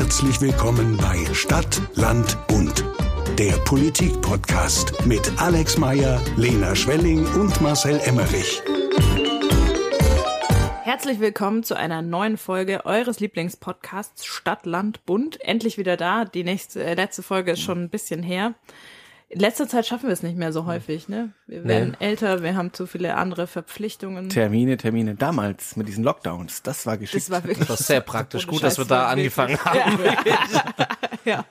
Herzlich willkommen bei Stadt, Land, Bund. Der Politik-Podcast mit Alex Meyer, Lena Schwelling und Marcel Emmerich. Herzlich willkommen zu einer neuen Folge eures Lieblingspodcasts Stadt, Land, Bund. Endlich wieder da. Die nächste, äh, letzte Folge ist schon ein bisschen her. In letzter Zeit schaffen wir es nicht mehr so häufig, ne? Wir werden Nee. älter, wir haben zu viele andere Verpflichtungen. Termine, Termine. Damals mit diesen Lockdowns, das war geschickt. Das war wirklich Das ist sehr praktisch. Gut, dass wir da war angefangen haben. Ja. ja,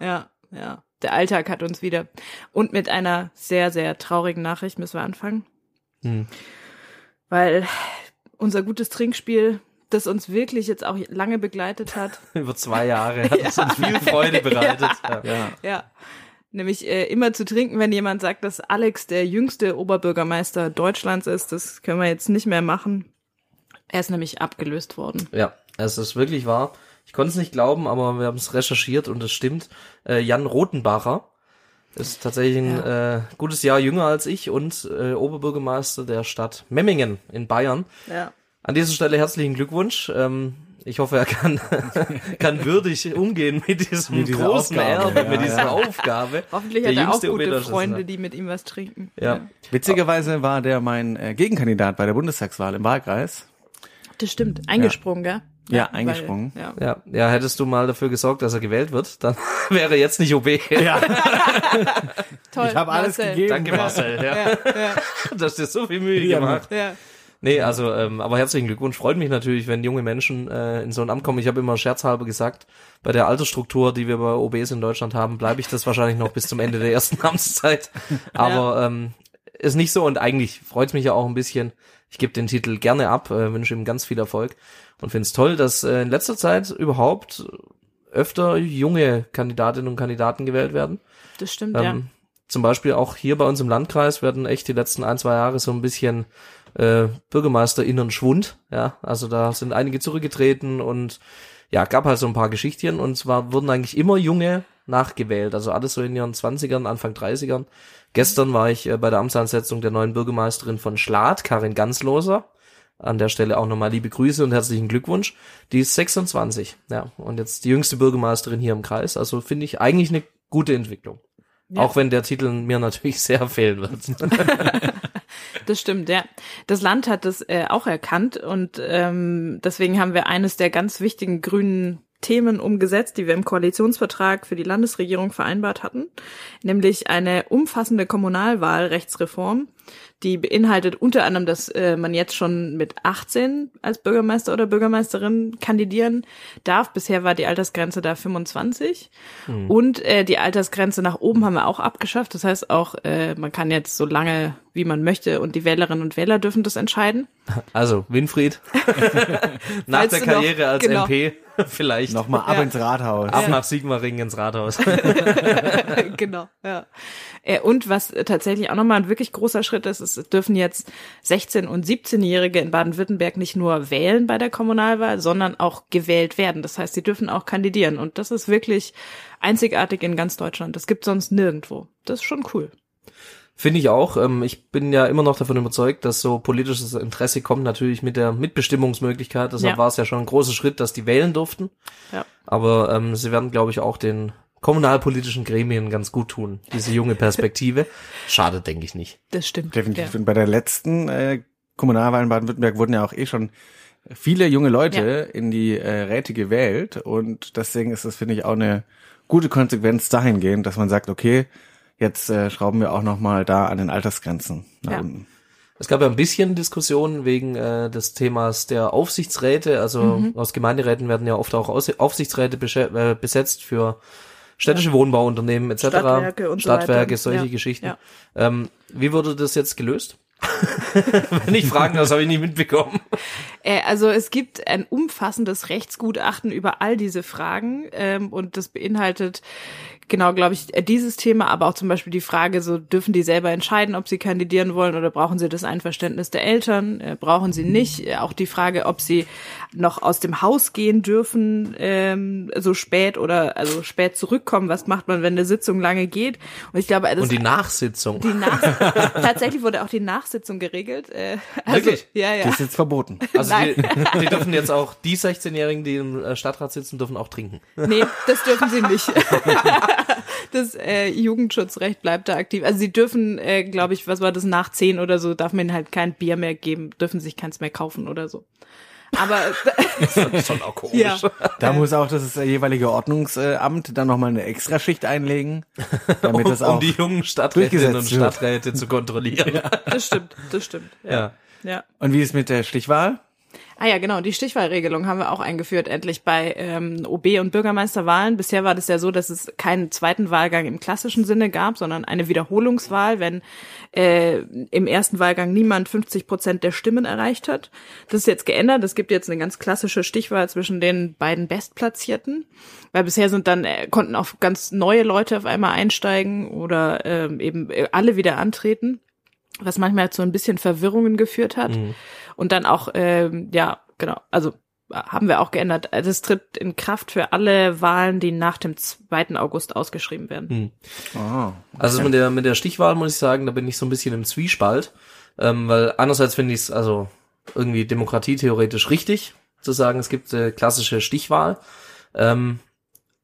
ja, ja. Der Alltag hat uns wieder. Und mit einer sehr, sehr traurigen Nachricht müssen wir anfangen. Hm. Weil unser gutes Trinkspiel, das uns wirklich jetzt auch lange begleitet hat, Über zwei Jahre hat es uns viel Freude bereitet. Ja. ja. Ja. Nämlich äh, immer zu trinken, wenn jemand sagt, dass Alex der jüngste Oberbürgermeister Deutschlands ist. Das können wir jetzt nicht mehr machen. Er ist nämlich abgelöst worden. ja, es ist wirklich wahr. Ich konnte es nicht glauben, aber wir haben es recherchiert und es stimmt. Äh, Jan Rotenbacher ist tatsächlich ein äh, gutes Jahr jünger als ich und äh, Oberbürgermeister der Stadt Memmingen in Bayern. Ja. An dieser Stelle herzlichen Glückwunsch. Ähm, ich hoffe, er kann, kann würdig umgehen mit diesem Mit dieser großen Aufgabe, Erbe, ja, mit ja. dieser Aufgabe. Hoffentlich Der hat er auch jüngste gute. Freunde, die mit ihm was trinken. Ja. Witzigerweise war der mein äh, Gegenkandidat bei der Bundestagswahl im Wahlkreis. Das stimmt. Eingesprungen, gell? Ja, eingesprungen. Weil, ja. Ja, ja, hättest du mal dafür gesorgt, dass er gewählt wird, dann wäre er jetzt nicht OB. Ja, Toll. ich habe alles Marcel. gegeben. Danke, Marcel. Ja. Ja, ja, Du hast dir so viel Mühe Ja, gemacht. ja. Nee, also, ähm, aber herzlichen Glückwunsch. Freut mich natürlich, wenn junge Menschen äh, in so ein Amt kommen. Ich habe immer scherzhalber gesagt, bei der Altersstruktur, die wir bei OBs in Deutschland haben, bleibe ich das wahrscheinlich noch bis zum Ende der ersten Amtszeit. Aber ähm, ist nicht so und eigentlich freut es mich ja auch ein bisschen. Ich gebe den Titel gerne ab, äh, wünsche ihm ganz viel Erfolg und finde es toll, dass äh, in letzter Zeit überhaupt öfter junge Kandidatinnen und Kandidaten gewählt werden. Das stimmt, Ähm, ja. Zum Beispiel auch hier bei uns im Landkreis werden echt die letzten ein, zwei Jahre so ein bisschen äh, BürgermeisterInnen Schwund. Ja, also da sind einige zurückgetreten und ja, gab halt so ein paar Geschichtchen und zwar wurden eigentlich immer junge nachgewählt, also alles so in ihren 20ern, Anfang 30ern. Gestern war ich äh, bei der Amtsansetzung der neuen Bürgermeisterin von Schlad, Karin Gansloser. An der Stelle auch nochmal liebe Grüße und herzlichen Glückwunsch. Die ist 26, ja, und jetzt die jüngste Bürgermeisterin hier im Kreis. Also finde ich eigentlich eine gute Entwicklung. Ja. Auch wenn der Titel mir natürlich sehr fehlen wird. Das stimmt, ja. Das Land hat das äh, auch erkannt und ähm, deswegen haben wir eines der ganz wichtigen grünen Themen umgesetzt, die wir im Koalitionsvertrag für die Landesregierung vereinbart hatten, nämlich eine umfassende Kommunalwahlrechtsreform, die beinhaltet unter anderem, dass äh, man jetzt schon mit 18 als Bürgermeister oder Bürgermeisterin kandidieren darf. Bisher war die Altersgrenze da 25 und äh, die Altersgrenze nach oben haben wir auch abgeschafft. Das heißt auch, äh, man kann jetzt so lange wie man möchte und die Wählerinnen und Wähler dürfen das entscheiden. Also, Winfried, nach der du noch- Karriere als genau. MP, vielleicht Nochmal ab Ja. ins Rathaus. ab nach Sigmaringen ins Rathaus. genau, ja. Äh, Und was tatsächlich auch nochmal ein wirklich großer Schritt ist, es dürfen jetzt 16- und 17-Jährige in Baden-Württemberg nicht nur wählen bei der Kommunalwahl, sondern auch gewählt werden. Das heißt, sie dürfen auch kandidieren. Und das ist wirklich einzigartig in ganz Deutschland. Das gibt sonst nirgendwo. Das ist schon cool. Finde ich auch. Ähm, ich bin ja immer noch davon überzeugt, dass so politisches Interesse kommt natürlich mit der Mitbestimmungsmöglichkeit. Deshalb Ja. war es ja schon ein großer Schritt, dass die wählen durften. Ja. Aber ähm, sie werden, glaube ich, auch den kommunalpolitischen Gremien ganz gut tun, diese junge Perspektive. Schade, denke ich nicht. Das stimmt. Definitiv. Ja. Und bei der letzten äh, Kommunalwahl in Baden-Württemberg wurden ja auch eh schon viele junge Leute in die äh, Räte gewählt. Und deswegen ist das, finde ich, auch eine gute Konsequenz dahingehend, dass man sagt, okay, jetzt äh, schrauben wir auch nochmal da an den Altersgrenzen nach Ja. unten. Es gab ja ein bisschen Diskussion wegen äh, des Themas der Aufsichtsräte. Also Mhm. aus Gemeinderäten werden ja oft auch Aus Aufsichtsräte äh, besetzt für städtische Wohnbauunternehmen etc. Stadtwerke und so Stadtwerke, weiter. solche Ja. Geschichten. Ja. Ähm, wie wurde das jetzt gelöst? Wenn ich fragen, das habe ich nicht mitbekommen. Äh, also es gibt ein umfassendes Rechtsgutachten über all diese Fragen ähm, und das beinhaltet genau, glaube ich, äh, dieses Thema, aber auch zum Beispiel die Frage, so dürfen die selber entscheiden, ob sie kandidieren wollen oder brauchen sie das Einverständnis der Eltern, äh, brauchen sie nicht. Äh, auch die Frage, ob sie noch aus dem Haus gehen dürfen, ähm, so spät oder also spät zurückkommen. Was macht man, wenn eine Sitzung lange geht? Und ich glaube, das Und die Nachsitzung. die Nach tatsächlich wurde auch die Nachsitzung geregelt. Äh, also, Wirklich? Ja, ja. Das ist jetzt verboten. Also Nein. die, die dürfen jetzt auch, die 16-Jährigen, die im äh, Stadtrat sitzen, dürfen auch trinken. Nee, das dürfen sie nicht. Das äh, Jugendschutzrecht bleibt da aktiv. Also sie dürfen, äh, glaube ich, was war das, nach zehn oder so, darf man ihnen halt kein Bier mehr geben, dürfen sich keins mehr kaufen oder so. Aber Schon auch komisch. ja, Da muss auch das jeweilige Ordnungsamt dann nochmal eine Extraschicht einlegen, damit Um, das auch um die jungen Stadträtinnen und. Stadträte zu kontrollieren. das stimmt, das stimmt. Ja. Ja. ja. Und wie ist mit der Stichwahl? Ah ja, genau, die Stichwahlregelung haben wir auch eingeführt, endlich bei ähm, OB- und Bürgermeisterwahlen. Bisher war das ja so, dass es keinen zweiten Wahlgang im klassischen Sinne gab, sondern eine Wiederholungswahl, wenn äh, im ersten Wahlgang niemand 50 Prozent der Stimmen erreicht hat. Das ist jetzt geändert. Es gibt jetzt eine ganz klassische Stichwahl zwischen den beiden Bestplatzierten, weil bisher sind dann äh, konnten auch ganz neue Leute auf einmal einsteigen oder ähm, eben äh, alle wieder antreten was manchmal zu ein bisschen Verwirrungen geführt hat. Und dann auch, ähm, ja, genau, also äh, haben wir auch geändert. Also es tritt in Kraft für alle Wahlen, die nach dem 2. August ausgeschrieben werden. Oh, Also mit der, mit der Stichwahl muss ich sagen, da bin ich so ein bisschen im Zwiespalt. Ähm, weil einerseits finde ich es also irgendwie demokratietheoretisch richtig, zu sagen, es gibt äh, klassische Stichwahl. Ähm,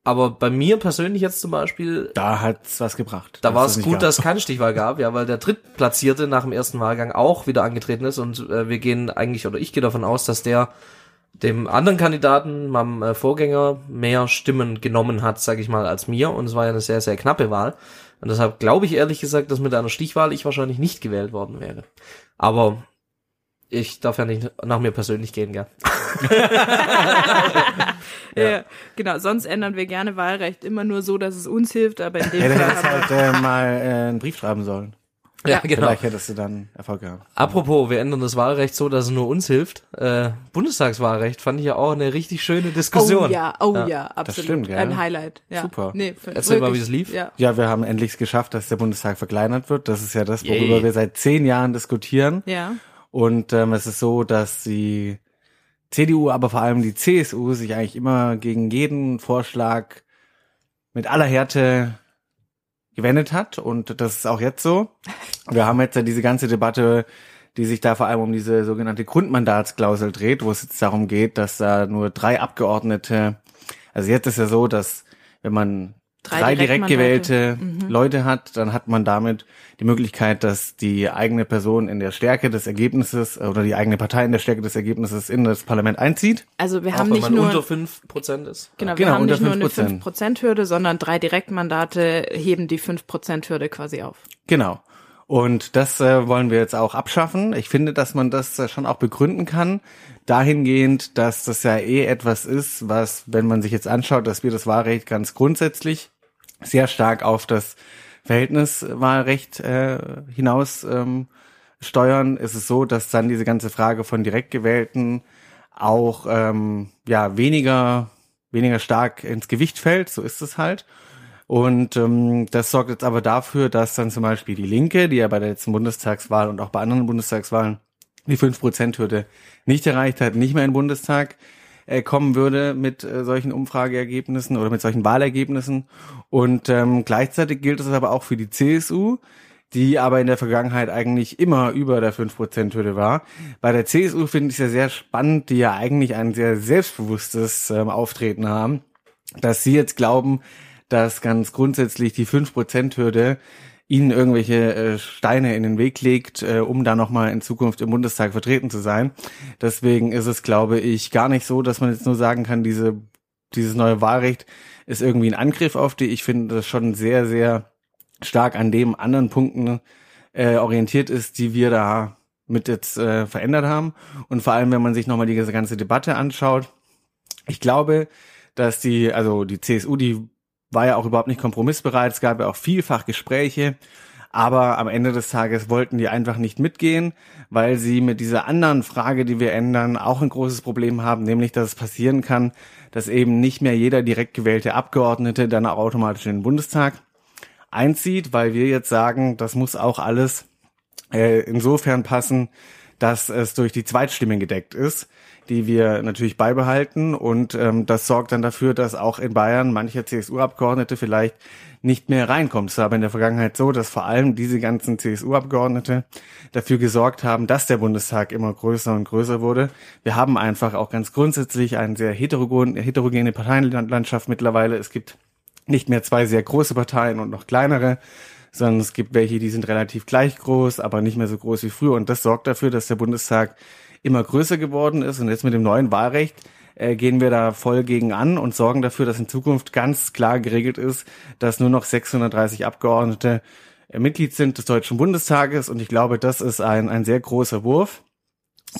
aber bei mir persönlich jetzt zum Beispiel, da hat's was gebracht. da dass war es gut, gab. dass es keine Stichwahl gab, ja, weil der Drittplatzierte nach dem ersten Wahlgang auch wieder angetreten ist und äh, wir gehen eigentlich, oder ich gehe davon aus, dass der dem anderen Kandidaten, meinem äh, Vorgänger, mehr Stimmen genommen hat, sage ich mal, als mir. Und es war ja eine sehr, sehr knappe Wahl. Und deshalb glaube ich ehrlich gesagt, dass mit einer Stichwahl ich wahrscheinlich nicht gewählt worden wäre. Aber ich darf ja nicht nach mir persönlich gehen, gell? Ja. genau. Sonst ändern wir gerne Wahlrecht immer nur so, dass es uns hilft, aber in dem Hätte Fall jetzt haben halt äh, mal äh, einen Brief schreiben sollen. Ja, genau. Vielleicht hättest du dann Erfolg gehabt. Apropos, wir ändern das Wahlrecht so, dass es nur uns hilft. Äh, Bundestagswahlrecht fand ich ja auch eine richtig schöne Diskussion. Oh ja, oh Ja. ja, absolut. stimmt, gell? Ein Highlight. Ja. Super. Nee, für- Erzähl mal, wirklich, wie es lief. Ja. Ja, wir haben endlich es geschafft, dass der Bundestag verkleinert wird. Das ist ja das, worüber Yay. wir seit zehn Jahren diskutieren. Ja. Und ähm, es ist so, dass die CDU, aber vor allem die CSU sich eigentlich immer gegen jeden Vorschlag mit aller Härte gewendet hat. Und das ist auch jetzt so. Wir haben jetzt ja diese ganze Debatte, die sich da vor allem um diese sogenannte Grundmandatsklausel dreht, wo es jetzt darum geht, dass da nur drei Abgeordnete, also jetzt ist ja so, dass wenn man Drei drei, direkt gewählte Leute hat, dann hat man damit die Möglichkeit, dass die eigene Person in der Stärke des Ergebnisses äh, oder die eigene Partei in der Stärke des Ergebnisses in das Parlament einzieht. Also wir Auch haben wenn nicht man nur unter 5% ist. Genau, wir Genau, haben nicht nur eine 5%. 5%-Hürde, sondern drei Direktmandate heben die 5%-Hürde quasi auf. Genau. Und das äh, wollen wir jetzt auch abschaffen. Ich finde, dass man das äh, schon auch begründen kann, dahingehend, dass das ja eh etwas ist, was, wenn man sich jetzt anschaut, dass wir das Wahlrecht ganz grundsätzlich sehr stark auf das Verhältniswahlrecht äh, hinaus ähm, steuern, ist es so, dass dann diese ganze Frage von direkt gewählten auch ähm, ja weniger weniger stark ins Gewicht fällt. So ist es halt. Und ähm, das sorgt jetzt aber dafür, dass dann zum Beispiel die Linke, die ja bei der letzten Bundestagswahl und auch bei anderen Bundestagswahlen die 5%-Hürde nicht erreicht hat, nicht mehr den Bundestag äh, kommen würde mit äh, solchen Umfrageergebnissen oder mit solchen Wahlergebnissen. Und ähm, gleichzeitig gilt es aber auch für die CSU, die aber in der Vergangenheit eigentlich immer über der 5%-Hürde war. Bei der CSU finde ich es ja sehr spannend, die ja eigentlich ein sehr selbstbewusstes ähm, Auftreten haben, dass sie jetzt glauben, dass ganz grundsätzlich die 5%-Hürde ihnen irgendwelche äh, Steine in den Weg legt, äh, um da nochmal in Zukunft im Bundestag vertreten zu sein. Deswegen ist es, glaube ich, gar nicht so, dass man jetzt nur sagen kann, diese, dieses neue Wahlrecht ist irgendwie ein Angriff auf die. Ich finde das schon sehr, sehr stark an dem anderen Punkten äh, orientiert ist, die wir da mit jetzt äh, verändert haben. Und vor allem, wenn man sich nochmal diese ganze Debatte anschaut, ich glaube, dass die, also die CSU, die war ja auch überhaupt nicht kompromissbereit. Es gab ja auch vielfach Gespräche. Aber am Ende des Tages wollten die einfach nicht mitgehen, weil sie mit dieser anderen Frage, die wir ändern, auch ein großes Problem haben, nämlich dass es passieren kann, dass eben nicht mehr jeder direkt gewählte Abgeordnete dann auch automatisch in den Bundestag einzieht, weil wir jetzt sagen, das muss auch alles äh, insofern passen, dass es durch die Zweitstimmen gedeckt ist, die wir natürlich beibehalten. Und ähm, das sorgt dann dafür, dass auch in Bayern manche CSU-Abgeordnete vielleicht nicht mehr reinkommt. Es war aber in der Vergangenheit so, dass vor allem diese ganzen CSU-Abgeordnete dafür gesorgt haben, dass der Bundestag immer größer und größer wurde. Wir haben einfach auch ganz grundsätzlich eine sehr heterogen, heterogene Parteienlandschaft mittlerweile. Es gibt nicht mehr zwei sehr große Parteien und noch kleinere, sondern es gibt welche, die sind relativ gleich groß, aber nicht mehr so groß wie früher. Und das sorgt dafür, dass der Bundestag immer größer geworden ist. Und jetzt mit dem neuen Wahlrecht äh, gehen wir da voll gegen an und sorgen dafür, dass in Zukunft ganz klar geregelt ist, dass nur noch 630 Abgeordnete äh, Mitglied sind des Deutschen Bundestages. Und ich glaube, das ist ein, ein sehr großer Wurf.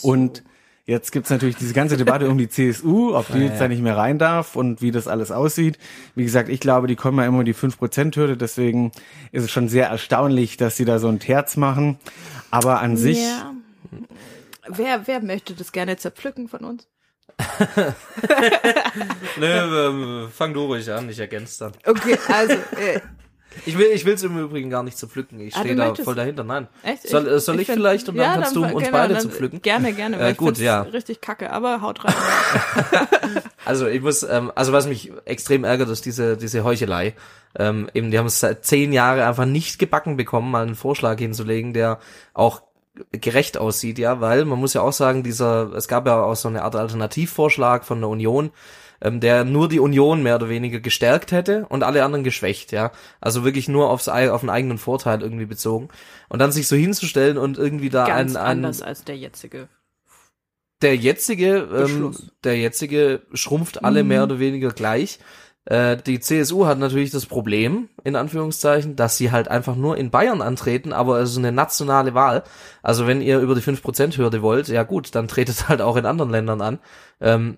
Und Jetzt gibt's natürlich diese ganze Debatte um die CSU, ob die jetzt da nicht mehr rein darf und wie das alles aussieht. Wie gesagt, ich glaube, die kommen ja immer die 5%-Hürde, deswegen ist es schon sehr erstaunlich, dass sie da so ein Terz machen. Aber an sich. Ja. Wer, wer möchte das gerne zerpflücken von uns? Nö, ähm, fang du ruhig an, ich ergänze dann. Okay, also, äh, Ich will, ich will's im Übrigen gar nicht zerpflücken. Ich Ah, stehe da voll dahinter. Nein. echt? Soll, äh, soll ich, find- vielleicht und dann Ja, kannst du uns genau, beide dann- zerpflücken? Gerne, gerne. Äh, weil ich gut, ja. Richtig kacke, aber haut rein. Also ich muss, ähm, also was mich extrem ärgert, ist diese diese Heuchelei. Ähm, eben, die haben es seit zehn Jahren einfach nicht gebacken bekommen, mal einen Vorschlag hinzulegen, der auch gerecht aussieht, ja, weil man muss ja auch sagen, dieser, es gab ja auch so eine Art Alternativvorschlag von der Union, ähm, der nur die Union mehr oder weniger gestärkt hätte und alle anderen geschwächt, ja. Also wirklich nur aufs, auf den eigenen Vorteil irgendwie bezogen. Und dann sich so hinzustellen und irgendwie da Ganz ein, ein anders als der jetzige. der jetzige, ähm, Beschluss. der jetzige schrumpft alle Mhm. mehr oder weniger gleich. Äh, die CSU hat natürlich das Problem, in Anführungszeichen, dass sie halt einfach nur in Bayern antreten, aber es ist eine nationale Wahl. Also wenn ihr über die 5%-Hürde wollt, ja gut, dann tretet halt auch in anderen Ländern an. Ähm,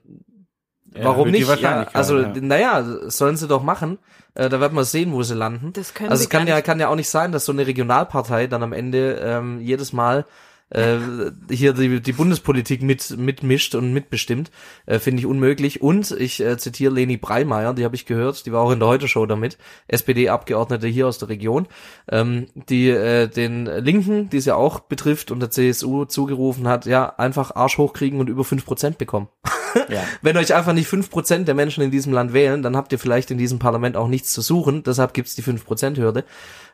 warum erhöht die nicht? Ja, also, ja. naja, sollen sie doch machen. Äh, da wird man sehen, wo sie landen. Das können Also es kann ja, kann ja auch nicht sein, dass so eine Regionalpartei dann am Ende ähm, jedes Mal äh, hier die, die Bundespolitik mit mitmischt und mitbestimmt, äh, finde ich unmöglich. Und ich äh, zitiere Leni Breimeyer, die habe ich gehört, die war auch in der Heute-Show damit, SPD-Abgeordnete hier aus der Region, ähm, die äh, den Linken, die es ja auch betrifft, und der CSU zugerufen hat, ja, einfach Arsch hochkriegen und über 5% bekommen. Ja. Wenn euch einfach nicht 5% der Menschen in diesem Land wählen, dann habt ihr vielleicht in diesem Parlament auch nichts zu suchen. Deshalb gibt's die 5%-Hürde.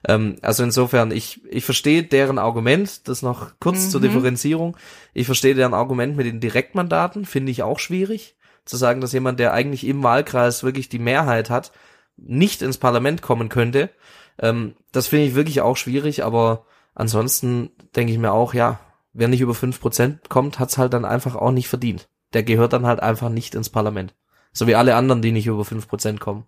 Ähm, also insofern, ich, ich verstehe deren Argument, das noch kurz zur Differenzierung. Ich verstehe deren Argument mit den Direktmandaten, finde ich auch schwierig. Zu sagen, dass jemand, der eigentlich im Wahlkreis wirklich die Mehrheit hat, nicht ins Parlament kommen könnte. Ähm, das finde ich wirklich auch schwierig, aber ansonsten denke ich mir auch, ja, wer nicht über 5% kommt, hat's halt dann einfach auch nicht verdient. Der gehört dann halt einfach nicht ins Parlament. So wie alle anderen, die nicht über 5% kommen.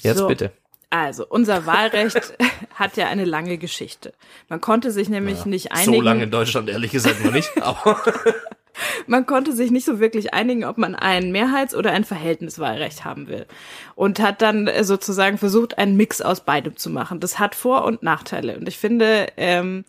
Jetzt So. bitte. Also, unser Wahlrecht hat ja eine lange Geschichte. Man konnte sich nämlich nicht einigen. So lange in Deutschland ehrlich gesagt noch nicht, aber Man konnte sich nicht so wirklich einigen, ob man ein Mehrheits- oder ein Verhältniswahlrecht haben will. Und hat dann äh, sozusagen versucht, einen Mix aus beidem zu machen. Das hat Vor- und Nachteile. Und ich finde, ähm,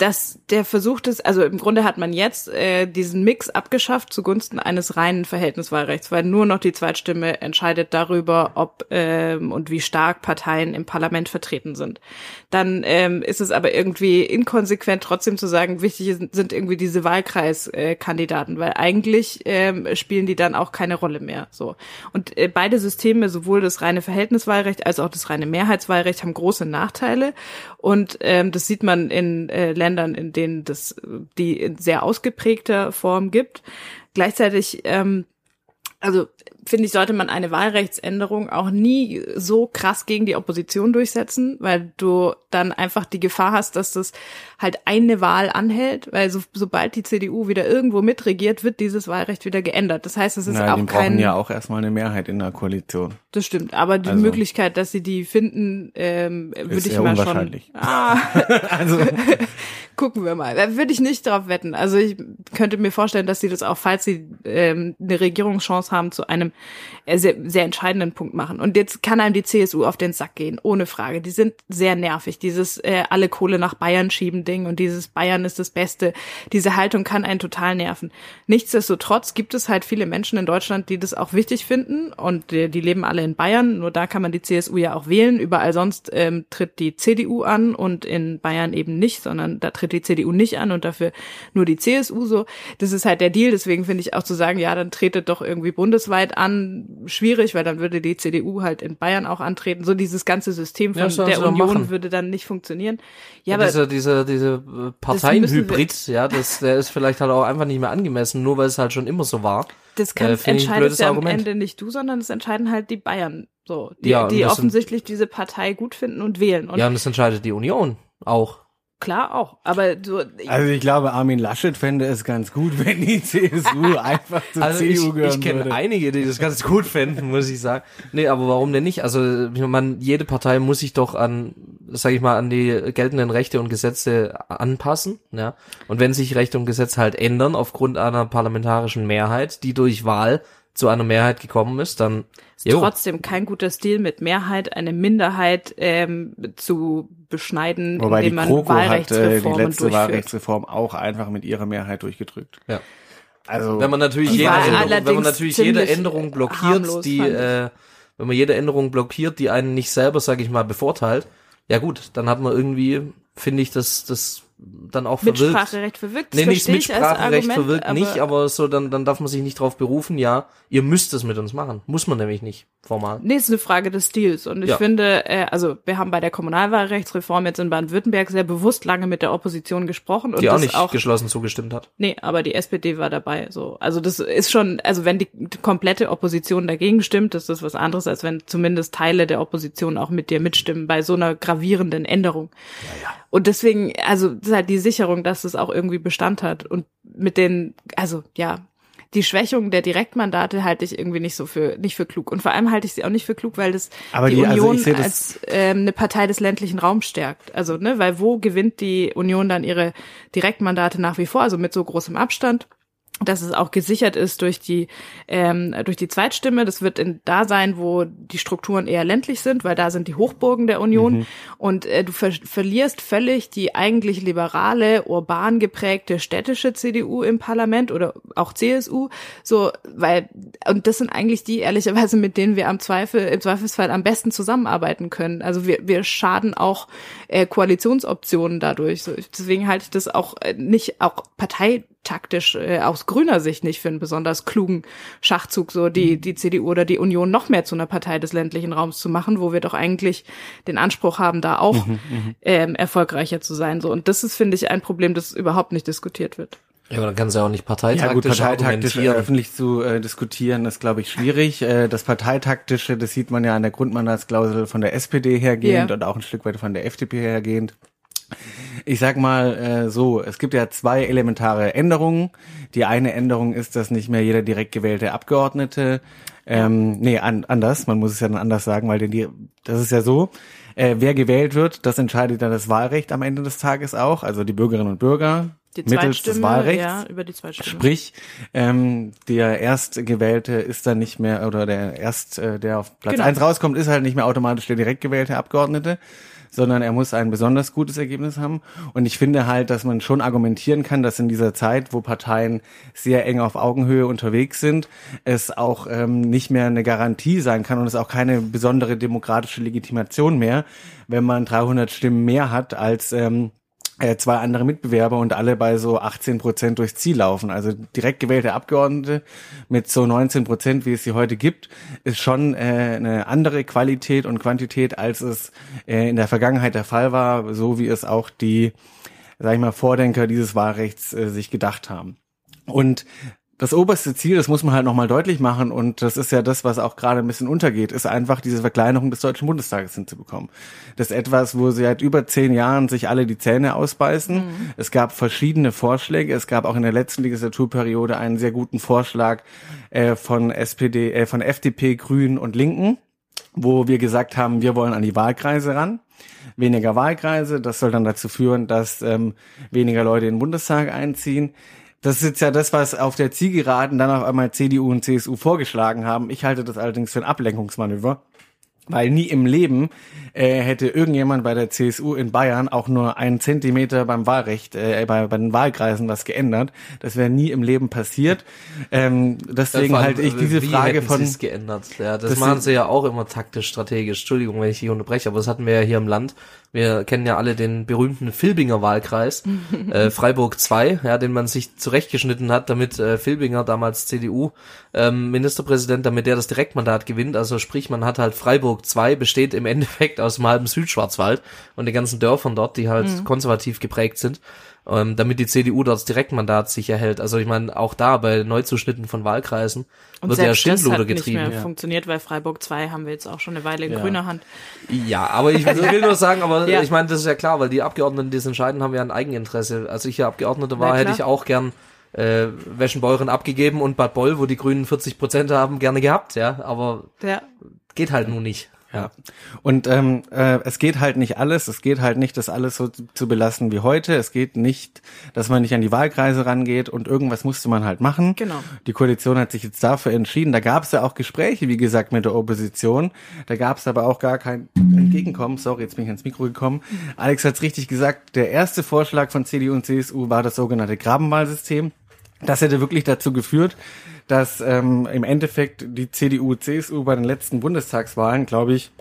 dass der versucht ist, also im Grunde hat man jetzt äh, diesen Mix abgeschafft zugunsten eines reinen Verhältniswahlrechts, weil nur noch die Zweitstimme entscheidet darüber, ob ähm, und wie stark Parteien im Parlament vertreten sind. Dann ähm, ist es aber irgendwie inkonsequent trotzdem zu sagen, wichtig sind, irgendwie diese Wahlkreiskandidaten, weil eigentlich ähm, spielen die dann auch keine Rolle mehr. So und äh, beide Systeme, sowohl das reine Verhältniswahlrecht als auch das reine Mehrheitswahlrecht, haben große Nachteile und ähm, das sieht man in äh, Ländern, in denen das die in sehr ausgeprägter Form gibt. Gleichzeitig ähm, also finde ich, sollte man eine Wahlrechtsänderung auch nie so krass gegen die Opposition durchsetzen, weil du dann einfach die Gefahr hast, dass das halt eine Wahl anhält, weil so, sobald die CDU wieder irgendwo mitregiert, wird dieses Wahlrecht wieder geändert. Das heißt, es ist Nein, auch die kein, brauchen ja auch erstmal eine Mehrheit in der Koalition. das stimmt, aber die Also- Möglichkeit, dass sie die finden, ähm, würde ich mal schon. Ah, Also, gucken wir mal. Da würde ich nicht drauf wetten. Also ich könnte mir vorstellen, dass sie das auch, falls sie ähm, eine Regierungschance haben, zu einem äh, sehr, sehr entscheidenden Punkt machen. Und jetzt kann einem die CSU auf den Sack gehen, ohne Frage. Die sind sehr nervig. Dieses äh, alle Kohle nach Bayern schieben Ding und dieses Bayern ist das Beste. Diese Haltung kann einen total nerven. Nichtsdestotrotz gibt es halt viele Menschen in Deutschland, die das auch wichtig finden und die, die leben alle in Bayern. Nur da kann man die CSU ja auch wählen. Überall sonst ähm, tritt die CDU an und in Bayern eben nicht, sondern da tritt die CDU nicht an und dafür nur die CSU so. Das ist halt der Deal. Deswegen finde ich auch zu sagen, ja, dann tretet doch irgendwie bundesweit an, schwierig, weil dann würde die CDU halt in Bayern auch antreten. So dieses ganze System von Ja, der Union machen. würde dann nicht funktionieren. Ja, Ja, aber dieser, dieser, diese äh, Parteienhybrid, ja, das, der ist vielleicht halt auch einfach nicht mehr angemessen, nur weil es halt schon immer so war. das kann, äh, ich ein entscheidest ja am Argument. Ende nicht du, sondern es entscheiden halt die Bayern. So, die, Ja, die das sind- offensichtlich diese Partei gut finden und wählen. Und ja, und das entscheidet die Union auch. Klar auch. Aber so, Also ich glaube, Armin Laschet fände es ganz gut, wenn die CSU einfach zur Also CDU ich, gehören ich kenne würde. einige, die das ganz gut fänden, muss ich sagen. Nee, aber warum denn nicht? Also man, jede Partei muss sich doch an, sag ich mal, an die geltenden Rechte und Gesetze anpassen. Ja? Und wenn sich Rechte und Gesetze halt ändern aufgrund einer parlamentarischen Mehrheit, die durch Wahl zu einer Mehrheit gekommen ist, dann ist jo, trotzdem kein guter Stil, mit Mehrheit eine Minderheit ähm, zu beschneiden, Wobei die indem man GroKo hat äh, die Wahlrechtsreformen letzte durchführt. Wahlrechtsreform auch einfach mit ihrer Mehrheit durchgedrückt. Ja. Also wenn man natürlich jede Änderung, wenn man natürlich jede Änderung blockiert, die, äh, wenn man jede Änderung blockiert, die einen nicht selber, sag ich mal, bevorteilt, ja gut, dann hat man irgendwie, finde ich, das, das dann auch verwirkt. Mitspracherecht verwirkt. Nee, nicht Mitspracherecht verwirkt nicht, aber so, dann, dann darf man sich nicht drauf berufen, ja, ihr müsst es mit uns machen. Muss man nämlich nicht, formal. Nee, ist eine Frage des Stils. Und ich Ja. finde, äh, also wir haben bei der Kommunalwahlrechtsreform jetzt in Baden-Württemberg sehr bewusst lange mit der Opposition gesprochen und Die auch nicht auch geschlossen zugestimmt hat. Nee, aber die SPD war dabei. So, also das ist schon, also wenn die komplette Opposition dagegen stimmt, ist das was anderes, als wenn zumindest Teile der Opposition auch mit dir mitstimmen bei so einer gravierenden Änderung. Und deswegen, also das ist halt die Sicherung, dass es auch irgendwie Bestand hat. Und mit den, also ja, die Schwächung der Direktmandate halte ich irgendwie nicht so für nicht für klug. Und vor allem halte ich sie auch nicht für klug, weil das Aber die, die- also Union das- als ähm, eine Partei des ländlichen Raums stärkt. Also, ne, weil wo gewinnt die Union dann ihre Direktmandate nach wie vor? Also mit so großem Abstand dass es auch gesichert ist durch die ähm, durch die Zweitstimme. Das wird in da sein, wo die Strukturen eher ländlich sind, weil da sind die Hochburgen der Union und äh, du ver verlierst völlig die eigentlich liberale, urban geprägte städtische CDU im Parlament oder auch CSU. So, weil und das sind eigentlich die ehrlicherweise mit denen wir am Zweifel im Zweifelsfall am besten zusammenarbeiten können. Also wir wir schaden auch äh, Koalitionsoptionen dadurch. So, deswegen halte ich das auch äh, nicht auch parteitaktisch äh, aus grüner Sicht nicht für einen besonders klugen Schachzug, so die die CDU oder die Union noch mehr zu einer Partei des ländlichen Raums zu machen, wo wir doch eigentlich den Anspruch haben, da auch ähm, erfolgreicher zu sein. So und das ist finde ich ein Problem, das überhaupt nicht diskutiert wird. Ja, aber dann kann sie auch nicht Ja gut, parteitaktisch parteitaktisch argumentieren. öffentlich zu äh, diskutieren, ist glaube ich schwierig. Äh, das parteitaktische, das sieht man ja an der Grundmandatsklausel von der SPD hergehend Ja. und auch ein Stück weit von der FDP hergehend. Ich sag mal äh, so, es gibt ja zwei elementare Änderungen. Die eine Änderung ist, dass nicht mehr jeder direkt gewählte Abgeordnete, ähm, nee, an, anders, man muss es ja dann anders sagen, weil denn die, das ist ja so, äh, wer gewählt wird, das entscheidet dann das Wahlrecht am Ende des Tages auch, also die Bürgerinnen und Bürger Die mittels des Wahlrechts. ja, über die Zweitstimme. Sprich, ähm, der Erstgewählte ist dann nicht mehr, oder der Erst, äh, der auf Platz Genau. eins rauskommt, ist halt nicht mehr automatisch der direkt gewählte Abgeordnete, sondern er muss ein besonders gutes Ergebnis haben. Und ich finde halt, dass man schon argumentieren kann, dass in dieser Zeit, wo Parteien sehr eng auf Augenhöhe unterwegs sind, es auch ähm, nicht mehr eine Garantie sein kann und es auch keine besondere demokratische Legitimation mehr, wenn man 300 Stimmen mehr hat als ähm, äh, zwei andere Mitbewerber und alle bei so 18 Prozent durchs Ziel laufen. Also direkt gewählte Abgeordnete mit so 19 Prozent, wie es sie heute gibt, ist schon äh, eine andere Qualität und Quantität, als es äh, in der Vergangenheit der Fall war, so wie es auch die, sag ich mal, Vordenker dieses Wahlrechts äh, sich gedacht haben. Und das oberste Ziel, das muss man halt nochmal deutlich machen, und das ist ja das, was auch gerade ein bisschen untergeht, ist einfach diese Verkleinerung des Deutschen Bundestages hinzubekommen. Das ist etwas, wo sie seit über zehn Jahren sich alle die Zähne ausbeißen. Es gab verschiedene Vorschläge. Es gab auch in der letzten Legislaturperiode einen sehr guten Vorschlag äh, von SPD, äh, von FDP, Grünen und Linken, wo wir gesagt haben, wir wollen an die Wahlkreise ran weniger Wahlkreise. Das soll dann dazu führen, dass ähm, weniger Leute in den Bundestag einziehen. Das ist jetzt ja das, was auf der Zielgeraden dann auf einmal CDU und CSU vorgeschlagen haben. Ich halte das allerdings für ein Ablenkungsmanöver. Weil nie im Leben äh, hätte irgendjemand bei der CSU in Bayern auch nur einen Zentimeter beim Wahlrecht, äh, bei, bei den Wahlkreisen was geändert. Das wäre nie im Leben passiert. Ähm, deswegen Ja, halte ich diese wie Frage von. geändert. Ja, das, Das machen sie ja auch immer taktisch, strategisch. Entschuldigung, wenn ich hier unterbreche, aber das hatten wir ja hier im Land. Wir kennen ja alle den berühmten Filbinger Wahlkreis, äh, Freiburg 2, ja, den man sich zurechtgeschnitten hat, damit äh, Filbinger, damals CDU, ähm, Ministerpräsident, damit der das Direktmandat gewinnt. Also sprich, man hat halt Freiburg 2, besteht im Endeffekt aus dem halben Südschwarzwald und den ganzen Dörfern dort, die halt konservativ geprägt sind. Ähm, damit die CDU dort das Direktmandat sich erhält. Also ich meine, auch da bei Neuzuschnitten von Wahlkreisen Und wird ja Schindluder hat nicht getrieben. mehr funktioniert, weil Freiburg 2 haben wir jetzt auch schon eine Weile in Ja. grüner Hand. Ja, aber ich, will nur sagen, aber Ja. ich meine, das ist ja klar, weil die Abgeordneten, die das entscheiden, haben ja ein Eigeninteresse. Als ich ja Abgeordneter war, hätte ich auch gern äh, Weschenbeuren abgegeben und Bad Boll, wo die Grünen 40 Prozent haben, gerne gehabt, ja. Aber Ja. geht halt nun nicht. Ja. Und ähm, äh, es geht halt nicht alles, es geht halt nicht, das alles so zu, belassen wie heute. Es geht nicht, dass man nicht an die Wahlkreise rangeht und irgendwas musste man halt machen. Genau. Die Koalition hat sich jetzt dafür entschieden. Da gab es ja auch Gespräche, wie gesagt, mit der Opposition. Da gab es aber auch gar kein Entgegenkommen. Sorry, jetzt bin ich ans Mikro gekommen. Alex hat es richtig gesagt. Der erste Vorschlag von CDU und CSU war das sogenannte Grabenwahlsystem. Das hätte wirklich dazu geführt, dass ähm, im Endeffekt die CDU, CSU bei den letzten Bundestagswahlen, glaube ich,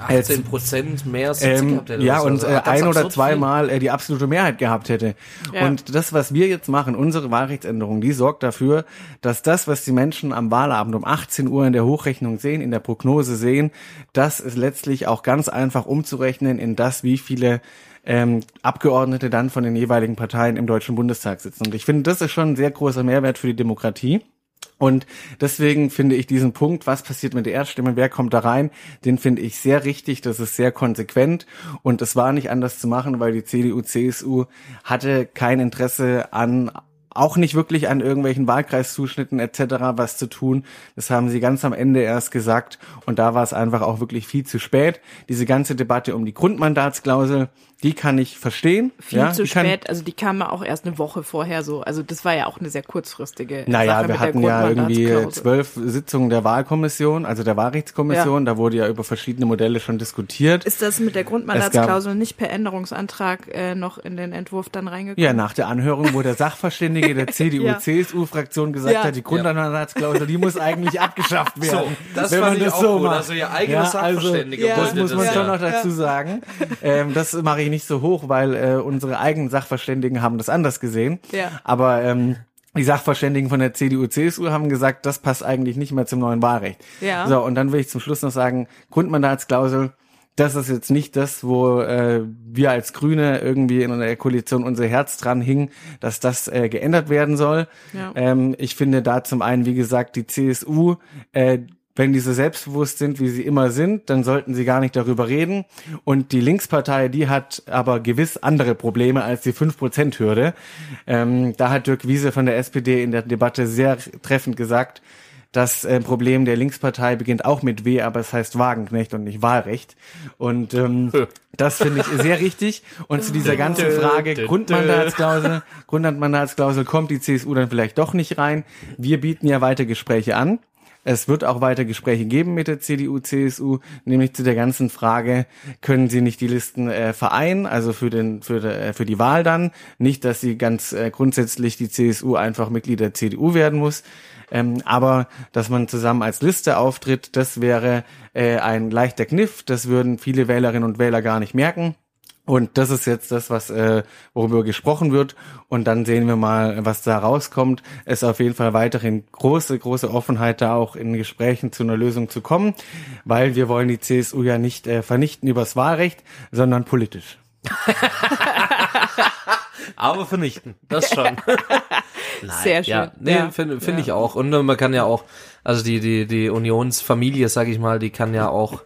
18 Prozent mehr Sitze ähm, gehabt hätte. ja, Das und äh, also ein oder zweimal äh, die absolute Mehrheit gehabt hätte. Ja. Und das, was wir jetzt machen, unsere Wahlrechtsänderung, die sorgt dafür, dass das, was die Menschen am Wahlabend um 18 Uhr in der Hochrechnung sehen, in der Prognose sehen, das ist letztlich auch ganz einfach umzurechnen in das, wie viele ähm, Abgeordnete dann von den jeweiligen Parteien im Deutschen Bundestag sitzen. Und ich finde, das ist schon ein sehr großer Mehrwert für die Demokratie. Und deswegen finde ich diesen Punkt, was passiert mit der Erststimme, wer kommt da rein, den finde ich sehr richtig, das ist sehr konsequent und es war nicht anders zu machen, weil die CDU, CSU hatte kein Interesse an auch nicht wirklich an irgendwelchen Wahlkreiszuschnitten etc. was zu tun. Das haben sie ganz am Ende erst gesagt und da war es einfach auch wirklich viel zu spät. Diese ganze Debatte um die Grundmandatsklausel, die kann ich verstehen. Viel ja, zu die kann, spät, also die kam ja auch erst eine Woche vorher so. Also das war ja auch eine sehr kurzfristige Naja, Sache wir mit der hatten ja irgendwie zwölf Sitzungen der Wahlkommission, also der Wahlrechtskommission, da wurde ja über verschiedene Modelle schon diskutiert. Ist das mit der Grundmandatsklausel nicht per Änderungsantrag äh, noch in den Entwurf dann reingekommen? ja, nach der Anhörung, wo der Sachverständige der Ja. CDU-CSU-Fraktion gesagt Ja. hat, die Grundmandatsklausel, die muss eigentlich abgeschafft werden. das wenn fand man ich das auch so gut. macht. Also ihr eigener Sachverständiger Ja. Das muss man schon ja. noch dazu sagen. Ähm, das mache ich nicht so hoch, weil äh, unsere eigenen Sachverständigen haben das anders gesehen. Ja. Aber ähm, die Sachverständigen von der CDU, CSU haben gesagt, das passt eigentlich nicht mehr zum neuen Wahlrecht. Ja. So, und dann will ich zum Schluss noch sagen, Grundmandatsklausel, das ist jetzt nicht das, wo äh, wir als Grüne irgendwie in der Koalition unser Herz dran hingen, dass das äh, geändert werden soll. Ja. Ähm, ich finde da zum einen, wie gesagt, die CSU, äh, wenn die so selbstbewusst sind, wie sie immer sind, dann sollten sie gar nicht darüber reden. Und die Linkspartei, die hat aber gewiss andere Probleme als die 5%-Hürde. Ähm, da hat Dirk Wiese von der SPD in der Debatte sehr treffend gesagt, das äh, Problem der Linkspartei beginnt auch mit W, aber es heißt Wagenknecht und nicht Wahlrecht. Und ähm, das finde ich sehr richtig. Und zu dieser ganzen Frage Grundmandatsklausel, Grundmandatsklausel kommt die CSU dann vielleicht doch nicht rein. Wir bieten ja weiter Gespräche an. Es wird auch weiter Gespräche geben mit der CDU, CSU, nämlich zu der ganzen Frage, können sie nicht die Listen äh, vereinen, also für den für, de, äh, für die Wahl dann, nicht, dass sie ganz äh, grundsätzlich die CSU einfach Mitglied der CDU werden muss, ähm, aber dass man zusammen als Liste auftritt, das wäre äh, ein leichter Kniff, das würden viele Wählerinnen und Wähler gar nicht merken. Und das ist jetzt das, was äh, worüber gesprochen wird. Und dann sehen wir mal, was da rauskommt. Es ist auf jeden Fall weiterhin große, große Offenheit, da auch in Gesprächen zu einer Lösung zu kommen, weil wir wollen die CSU ja nicht äh, vernichten übers Wahlrecht, sondern politisch. Aber vernichten, das schon. Sehr schön. Ja, nee, Ja. finde find Ja. ich auch. Und man kann ja auch, also die, die, die Unionsfamilie, sag ich mal, die kann ja auch,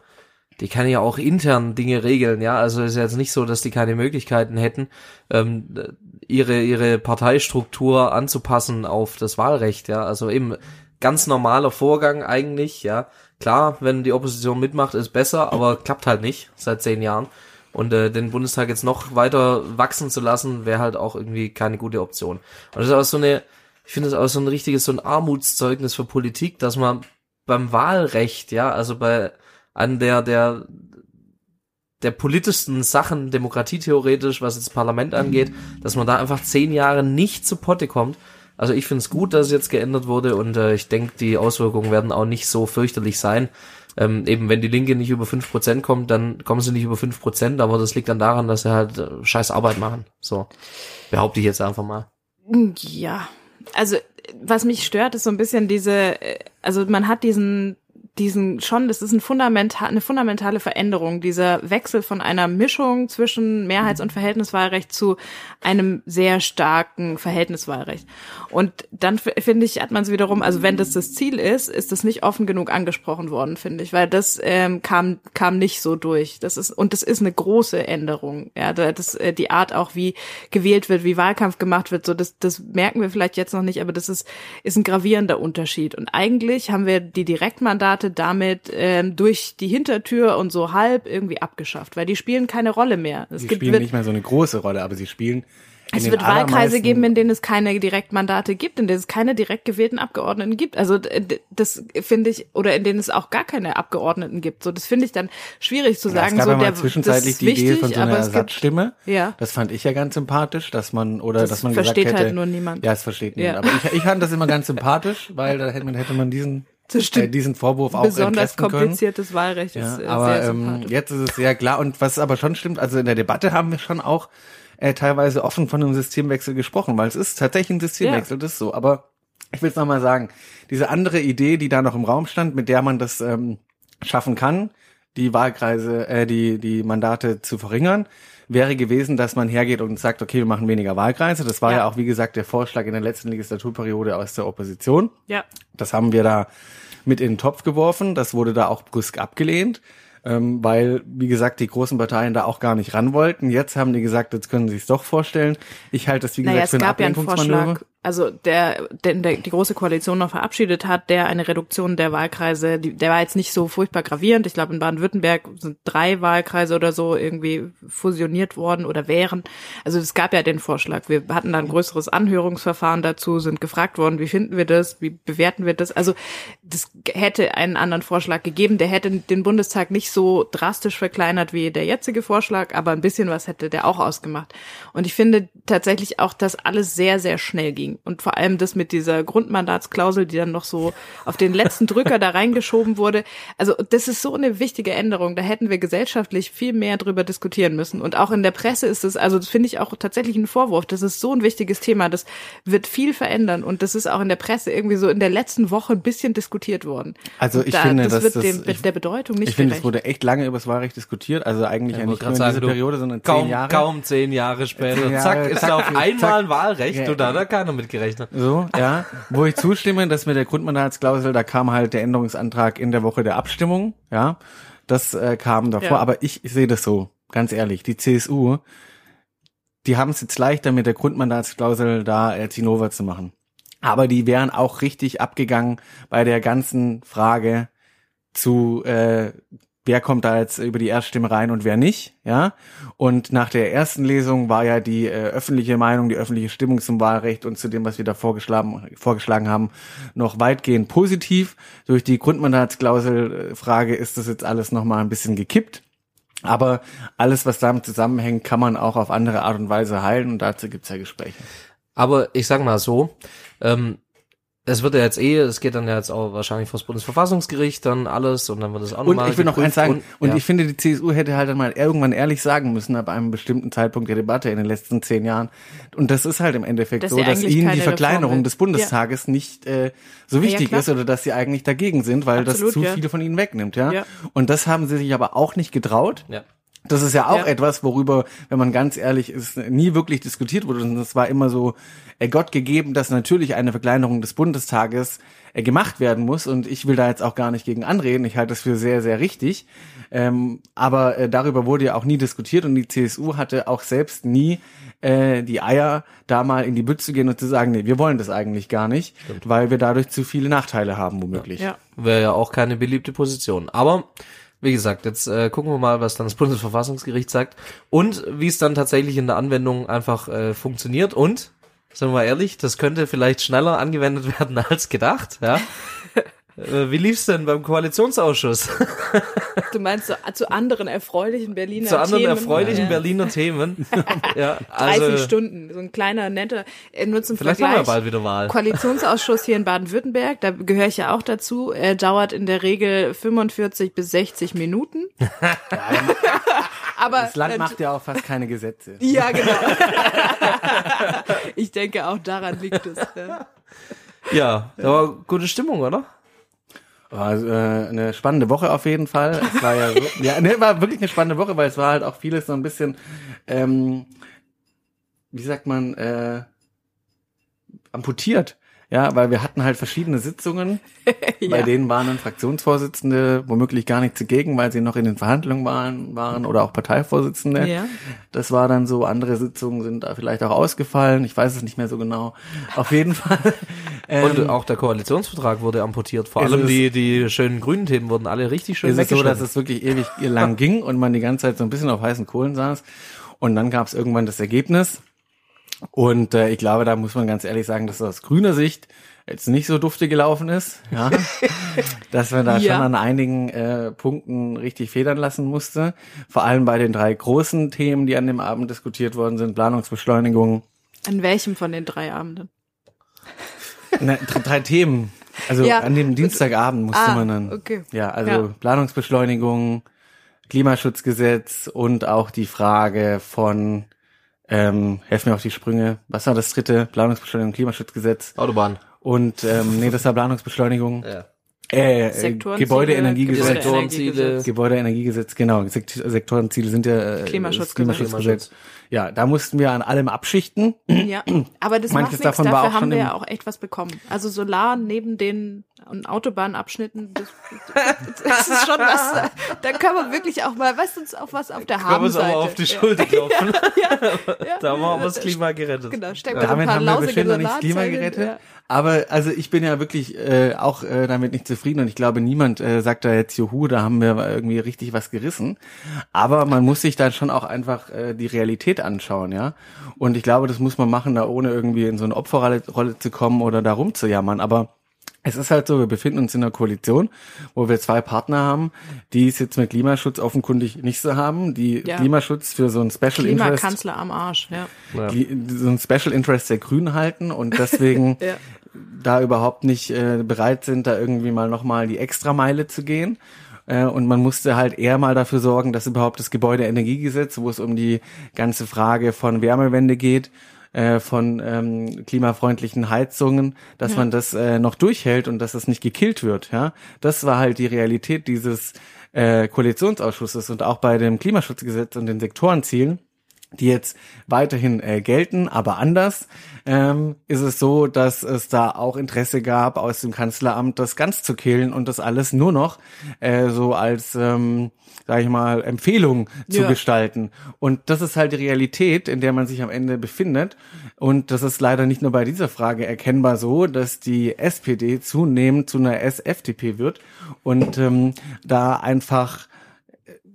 die kann ja auch intern Dinge regeln, ja. Also ist jetzt nicht so, dass die keine Möglichkeiten hätten, ähm, ihre, ihre Parteistruktur anzupassen auf das Wahlrecht, ja. Also eben ganz normaler Vorgang eigentlich, ja. Klar, wenn die Opposition mitmacht, ist besser, aber klappt halt nicht seit zehn Jahren. Und äh, den Bundestag jetzt noch weiter wachsen zu lassen, wäre halt auch irgendwie keine gute Option. Und das ist auch so eine, ich finde das auch so ein richtiges, so ein Armutszeugnis für Politik, dass man beim Wahlrecht, ja, also bei an der, der, der politischsten Sachen, demokratietheoretisch, was das Parlament angeht, dass man da einfach zehn Jahre nicht zu Potte kommt. Also ich finde es gut, dass es jetzt geändert wurde und äh, ich denke, die Auswirkungen werden auch nicht so fürchterlich sein. Ähm, eben wenn die Linke nicht über fünf Prozent kommt, dann kommen sie nicht über fünf Prozent, aber das liegt dann daran, dass sie halt äh, scheiß Arbeit machen. So behaupte ich jetzt einfach mal. Ja, also was mich stört, ist so ein bisschen diese, äh, also man hat diesen diesen schon, das ist ein fundamental, eine fundamentale Veränderung, dieser Wechsel von einer Mischung zwischen Mehrheits- und Verhältniswahlrecht zu einem sehr starken Verhältniswahlrecht. Und dann finde ich, hat man es wiederum, also wenn das das Ziel ist, ist das nicht offen genug angesprochen worden, finde ich, weil das ähm, kam kam nicht so durch. Das ist und das ist eine große Änderung. Ja, das äh, die Art auch wie gewählt wird, wie Wahlkampf gemacht wird, so das das merken wir vielleicht jetzt noch nicht, aber das ist ist ein gravierender Unterschied. Und eigentlich haben wir die Direktmandate damit ähm, durch die Hintertür und so halb irgendwie abgeschafft, weil die spielen keine Rolle mehr. Es sie gibt, spielen nicht mehr so eine große Rolle, aber sie spielen es wird Wahlkreise geben, in denen es keine Direktmandate gibt, in denen es keine direkt gewählten Abgeordneten gibt. Also das finde ich, oder in denen es auch gar keine Abgeordneten gibt. So, das finde ich dann schwierig zu sagen. Ja, es gab so, der, zwischenzeitlich die wichtig, Idee von so einer Ersatzstimme. Gibt, ja. Das fand ich ja ganz sympathisch, dass man oder das dass man versteht gesagt hätte, halt nur niemand. Ja, es versteht niemand. Ja. Aber ich, ich fand das immer ganz sympathisch, weil da hätte man, hätte man diesen äh, diesen Vorwurf auch Besonders kompliziertes können. Wahlrecht ja, ist aber ähm, jetzt ist es sehr klar und was aber schon stimmt, also in der Debatte haben wir schon auch äh, teilweise offen von einem Systemwechsel gesprochen, weil es ist tatsächlich ein Systemwechsel, ja. das ist so. Aber ich will es nochmal sagen, diese andere Idee, die da noch im Raum stand, mit der man das ähm, schaffen kann, die Wahlkreise, äh, die, die Mandate zu verringern, wäre gewesen, dass man hergeht und sagt, okay, wir machen weniger Wahlkreise. Das war ja, ja auch, wie gesagt, der Vorschlag in der letzten Legislaturperiode aus der Opposition. Ja. Das haben wir da mit in den Topf geworfen. Das wurde da auch brüsk abgelehnt ähm, weil, wie gesagt, die großen Parteien da auch gar nicht ran wollten. Jetzt haben die gesagt, jetzt können sie es doch vorstellen. Ich halte das, wie gesagt, naja, für ein Ablenkungsmanöver. Ja also der, der, der die große Koalition noch verabschiedet hat, der eine Reduktion der Wahlkreise, die, der war jetzt nicht so furchtbar gravierend. Ich glaube, in Baden-Württemberg sind drei Wahlkreise oder so irgendwie fusioniert worden oder wären. Also es gab ja den Vorschlag. Wir hatten da ein größeres Anhörungsverfahren dazu, sind gefragt worden, wie finden wir das, wie bewerten wir das. Also das hätte einen anderen Vorschlag gegeben, der hätte den Bundestag nicht so drastisch verkleinert wie der jetzige Vorschlag, aber ein bisschen was hätte der auch ausgemacht. Und ich finde tatsächlich auch, dass alles sehr, sehr schnell ging. Und vor allem das mit dieser Grundmandatsklausel, die dann noch so auf den letzten Drücker da reingeschoben wurde. Also das ist so eine wichtige Änderung. Da hätten wir gesellschaftlich viel mehr drüber diskutieren müssen. Und auch in der Presse ist es, also das finde ich auch tatsächlich ein Vorwurf. Das ist so ein wichtiges Thema. Das wird viel verändern. Und das ist auch in der Presse irgendwie so in der letzten Woche ein bisschen diskutiert worden. Also ich da, finde, das wird das, dem, ich, der Bedeutung nicht Ich finde, es wurde echt lange über das Wahlrecht diskutiert. Also eigentlich ja, nicht nur in sagen, dieser Periode, sondern kaum, zehn Jahre. Kaum zehn Jahre später. Zehn Jahre, zack, ist zack, da auf zack. einmal ein Wahlrecht. Ja. Du, da hat da keiner mitgerechnet. So, ja. Wo ich zustimme, dass mit der Grundmandatsklausel, da kam halt der Änderungsantrag in der Woche der Abstimmung, ja. Das äh, kam davor, Ja. aber ich, ich sehe das so, ganz ehrlich, die CSU, die haben es jetzt leichter mit der Grundmandatsklausel da äh, Zinnober zu machen. Aber die wären auch richtig abgegangen bei der ganzen Frage zu äh, wer kommt da jetzt über die Erststimme rein und wer nicht, ja. Und nach der ersten Lesung war ja die äh, öffentliche Meinung, die öffentliche Stimmung zum Wahlrecht und zu dem, was wir da vorgeschlagen, vorgeschlagen haben, noch weitgehend positiv. Durch die Grundmandatsklausel-Frage ist das jetzt alles nochmal ein bisschen gekippt. Aber alles, was damit zusammenhängt, kann man auch auf andere Art und Weise heilen und dazu gibt's ja Gespräche. Aber ich sag mal so, ähm, es wird ja jetzt eh, es geht dann ja jetzt auch wahrscheinlich vor das Bundesverfassungsgericht dann alles und dann wird es auch Und nochmal ich will noch eins sagen, und ja. ich finde, die CSU hätte halt dann mal irgendwann ehrlich sagen müssen, ab einem bestimmten Zeitpunkt der Debatte in den letzten zehn Jahren. Und das ist halt im Endeffekt Dass so, dass ihnen die Verkleinerung des Bundestages nicht äh, so Ja, wichtig klar. ist oder dass sie eigentlich dagegen sind, weil Absolut, das zu ja. viele von ihnen wegnimmt, ja? Ja. Und das haben sie sich aber auch nicht getraut. ja. Das ist ja auch Ja. etwas, worüber, wenn man ganz ehrlich ist, nie wirklich diskutiert wurde. Und es war immer so äh, Gott gegeben, dass natürlich eine Verkleinerung des Bundestages äh, gemacht werden muss. Und ich will da jetzt auch gar nicht gegen anreden. Ich halte das für sehr, sehr richtig. Ähm, aber äh, darüber wurde ja auch nie diskutiert und die CSU hatte auch selbst nie äh, die Eier, da mal in die Bütt zu gehen und zu sagen, nee, wir wollen das eigentlich gar nicht, weil wir dadurch zu viele Nachteile haben, womöglich. Ja. Wäre ja auch keine beliebte Position. Aber wie gesagt, jetzt äh, gucken wir mal, was dann das Bundesverfassungsgericht sagt und wie es dann tatsächlich in der Anwendung einfach äh, funktioniert und Sagen wir mal ehrlich, das könnte vielleicht schneller angewendet werden als gedacht, ja. Äh, Wie lief's denn beim Koalitionsausschuss? Du meinst so, zu anderen erfreulichen Berliner Zu anderen Themen? erfreulichen ja. Berliner Themen. Ja, 30 also Stunden, so ein kleiner, netter, äh, nur zum vielleicht haben Vergleich. wir bald wieder Wahl. Koalitionsausschuss hier in Baden-Württemberg, da gehöre ich ja auch dazu, er dauert in der Regel 45 bis 60 Minuten. Aber Das Land nat- macht ja auch fast keine Gesetze. Ja, genau. ich denke, auch daran liegt es. Ja. Ja, da war gute Stimmung, oder? War äh, eine spannende Woche auf jeden Fall. Es war ja, so, ja, ne, war wirklich eine spannende Woche, weil es war halt auch vieles so ein bisschen, ähm, wie sagt man, äh, amputiert. Ja, weil wir hatten halt verschiedene Sitzungen, bei Ja. denen waren dann Fraktionsvorsitzende womöglich gar nicht zugegen, weil sie noch in den Verhandlungen waren, waren oder auch Parteivorsitzende. Ja. Das war dann so, andere Sitzungen sind da vielleicht auch ausgefallen, ich weiß es nicht mehr so genau. Auf jeden Fall. Und ähm, auch der Koalitionsvertrag wurde amputiert. Vor allem die, die schönen grünen Themen wurden alle richtig schön ist es so, dass es wirklich ewig lang ging und man die ganze Zeit so ein bisschen auf heißen Kohlen saß. Und dann gab es irgendwann das Ergebnis. Und äh, ich glaube, da muss man ganz ehrlich sagen, dass aus grüner Sicht jetzt nicht so dufte gelaufen ist. Ja? dass man da Ja. schon an einigen äh, Punkten richtig federn lassen musste. Vor allem bei den drei großen Themen, die an dem Abend diskutiert worden sind. Planungsbeschleunigung. An welchem von den drei Abenden? Drei, drei Themen. Also Ja. an dem Dienstagabend musste Ah, man dann. okay. Ja, also Ja. Planungsbeschleunigung, Klimaschutzgesetz und auch die Frage von, ähm, helf mir auf die Sprünge, was war das dritte? Planungsbeschleunigung, Klimaschutzgesetz Autobahn. und, ähm, nee, das war Planungsbeschleunigung, Ja. äh, äh, Sektorenziele, Gebäudeenergiegesetz. Gebäudeenergiegesetz. Gebäudeenergiegesetz, genau. Sekt Sektorenziele sind ja äh, Klimaschutzgesetz. Klimaschutzgesetz. Ja, da mussten wir an allem abschichten. Ja, aber das Manches macht nichts, davon war dafür auch haben schon wir ja auch echt was bekommen. Also Solar neben den Autobahnabschnitten, das, das ist schon was, da kann man wirklich auch mal, weißt du, auch was auf der Können wir uns Habenseite. aber auf die Ja. Schulter klopfen. Ja, Da haben wir aber das Klima gerettet. Genau, steck mal so ein Damit paar haben wir bestimmt noch nicht Klima gerettet. ja. Aber also ich bin ja wirklich äh, auch äh, damit nicht zufrieden und ich glaube, niemand äh, sagt da jetzt Juhu, da haben wir irgendwie richtig was gerissen. Aber man muss sich dann schon auch einfach äh, die Realität anschauen, ja. Und ich glaube, das muss man machen, da ohne irgendwie in so eine Opferrolle Rolle zu kommen oder da rumzujammern. Aber es ist halt so, wir befinden uns in einer Koalition, wo wir zwei Partner haben, die es jetzt mit Klimaschutz offenkundig nicht so haben, die Ja. Klimaschutz für so ein Special Interest Klimakanzler am Arsch, ja. die, so ein Special Interest der Grünen halten und deswegen Ja. da überhaupt nicht äh, bereit sind, da irgendwie mal nochmal die Extrameile zu gehen. Äh, und man musste halt eher mal dafür sorgen, dass überhaupt das Gebäudeenergiegesetz, wo es um die ganze Frage von Wärmewende geht, äh, von ähm, klimafreundlichen Heizungen, dass man das äh, noch durchhält und dass das nicht gekillt wird. Ja, das war halt die Realität dieses äh, Koalitionsausschusses und auch bei dem Klimaschutzgesetz und den Sektorenzielen die jetzt weiterhin äh, gelten, aber anders, ähm, ist es so, dass es da auch Interesse gab, aus dem Kanzleramt das ganz zu killen und das alles nur noch äh, so als, ähm, sag ich mal, Empfehlung zu Ja. gestalten. Und das ist halt die Realität, in der man sich am Ende befindet. Und das ist leider nicht nur bei dieser Frage erkennbar so, dass die SPD zunehmend zu einer SFDP wird und ähm, da einfach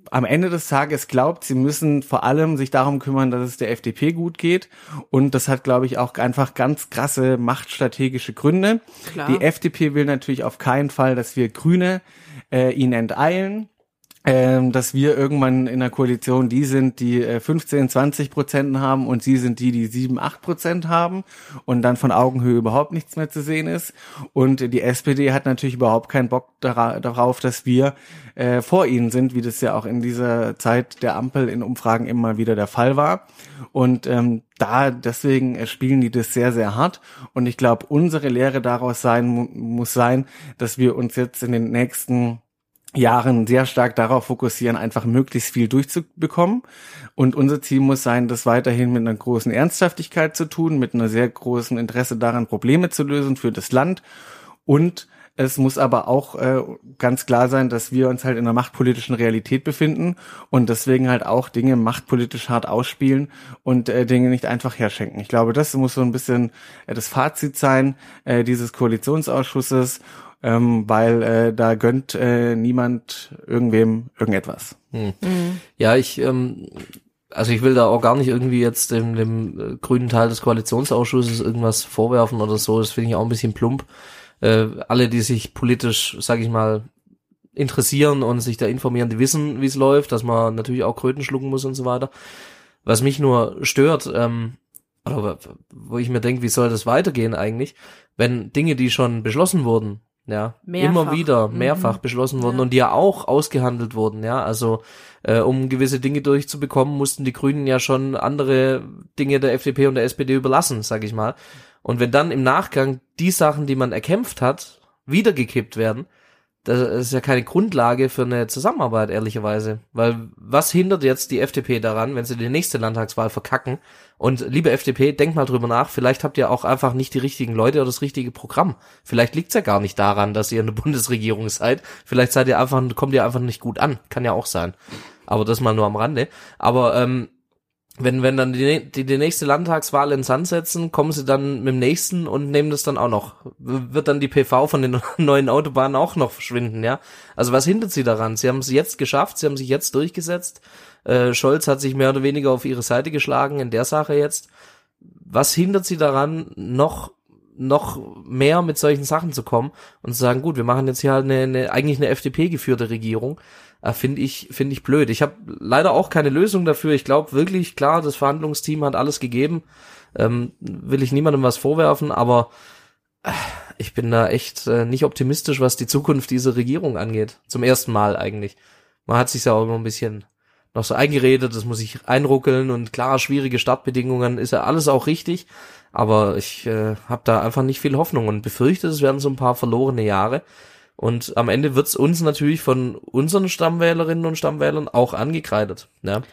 am Ende des Tages glaubt, sie müssen vor allem sich darum kümmern, dass es der FDP gut geht. Und das hat, glaube ich, auch einfach ganz krasse machtstrategische Gründe. Klar. Die FDP will natürlich auf keinen Fall, dass wir Grüne äh, ihn enteilen. Ähm, dass wir irgendwann in der Koalition die sind, die äh, 15, 20 Prozent haben und sie sind die, die 7, 8 Prozent haben und dann von Augenhöhe überhaupt nichts mehr zu sehen ist. Und die SPD hat natürlich überhaupt keinen Bock dara darauf, dass wir äh, vor ihnen sind, wie das ja auch in dieser Zeit der Ampel in Umfragen immer wieder der Fall war. Und ähm, da deswegen äh, spielen die das sehr, sehr hart. Und ich glaube, unsere Lehre daraus sein mu muss sein, dass wir uns jetzt in den nächsten Jahren sehr stark darauf fokussieren, einfach möglichst viel durchzubekommen. Und unser Ziel muss sein, das weiterhin mit einer großen Ernsthaftigkeit zu tun, mit einer sehr großen Interesse daran, Probleme zu lösen für das Land. Und es muss aber auch äh, ganz klar sein, dass wir uns halt in einer machtpolitischen Realität befinden und deswegen halt auch Dinge machtpolitisch hart ausspielen und äh, Dinge nicht einfach herschenken. Ich glaube, das muss so ein bisschen äh, das Fazit sein äh, dieses Koalitionsausschusses ähm, weil äh, da gönnt äh, niemand irgendwem irgendetwas. Hm. Ja, ich, ähm, also ich will da auch gar nicht irgendwie jetzt dem, dem äh, grünen Teil des Koalitionsausschusses irgendwas vorwerfen oder so. Das finde ich auch ein bisschen plump. Äh, alle, die sich politisch, sag ich mal, interessieren und sich da informieren, die wissen, wie es läuft, dass man natürlich auch Kröten schlucken muss und so weiter. Was mich nur stört, ähm, oder wo ich mir denke, wie soll das weitergehen eigentlich, wenn Dinge, die schon beschlossen wurden, ja, Mehrfach. immer wieder Mhm. mehrfach beschlossen wurden Ja. und die ja auch ausgehandelt wurden, ja, also äh, um gewisse Dinge durchzubekommen, mussten die Grünen ja schon andere Dinge der FDP und der SPD überlassen, sag ich mal. Und wenn dann im Nachgang die Sachen, die man erkämpft hat, wiedergekippt werden, das ist ja keine Grundlage für eine Zusammenarbeit, ehrlicherweise. Weil was hindert jetzt die FDP daran, wenn sie die nächste Landtagswahl verkacken? Und liebe FDP, denkt mal drüber nach, vielleicht habt ihr auch einfach nicht die richtigen Leute oder das richtige Programm. Vielleicht liegt's ja gar nicht daran, dass ihr eine Bundesregierung seid. Vielleicht seid ihr einfach, kommt ihr einfach nicht gut an. Kann ja auch sein. Aber das mal nur am Rande. Aber ähm, wenn, wenn dann die, die, die nächste Landtagswahl ins Sand setzen, kommen sie dann mit dem nächsten und nehmen das dann auch noch. Wird dann die PV von den neuen Autobahnen auch noch verschwinden, ja? Also was hindert sie daran? Sie haben es jetzt geschafft, sie haben sich jetzt durchgesetzt. Äh, Scholz hat sich mehr oder weniger auf ihre Seite geschlagen in der Sache jetzt. Was hindert sie daran, noch noch mehr mit solchen Sachen zu kommen und zu sagen, gut, wir machen jetzt hier halt eine, eine eigentlich eine FDP geführte Regierung, äh, finde ich finde ich blöd. Ich habe leider auch keine Lösung dafür. Ich glaube wirklich, klar, das Verhandlungsteam hat alles gegeben. Ähm, will ich niemandem was vorwerfen, aber äh, ich bin da echt äh, nicht optimistisch, was die Zukunft dieser Regierung angeht. Zum ersten Mal eigentlich. Man hat sich ja auch immer ein bisschen noch so eingeredet, das muss ich einruckeln und klar, schwierige Startbedingungen ist ja alles auch richtig, aber ich äh, habe da einfach nicht viel Hoffnung und befürchte, es werden so ein paar verlorene Jahre. Und am Ende wird's uns natürlich von unseren Stammwählerinnen und Stammwählern auch angekreidet. Ja.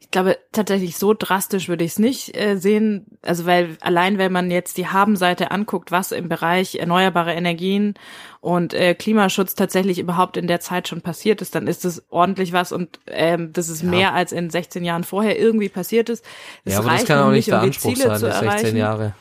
Ich glaube, tatsächlich so drastisch würde ich es nicht äh, sehen. Also weil allein wenn man jetzt die Habenseite anguckt, was im Bereich erneuerbare Energien und äh, Klimaschutz tatsächlich überhaupt in der Zeit schon passiert ist, dann ist es ordentlich was und ähm, das ist mehr als in 16 Jahren vorher irgendwie passiert ist. ja, aber das kann auch nicht der um Anspruch Ziele sein, die 16 erreichen. Jahre.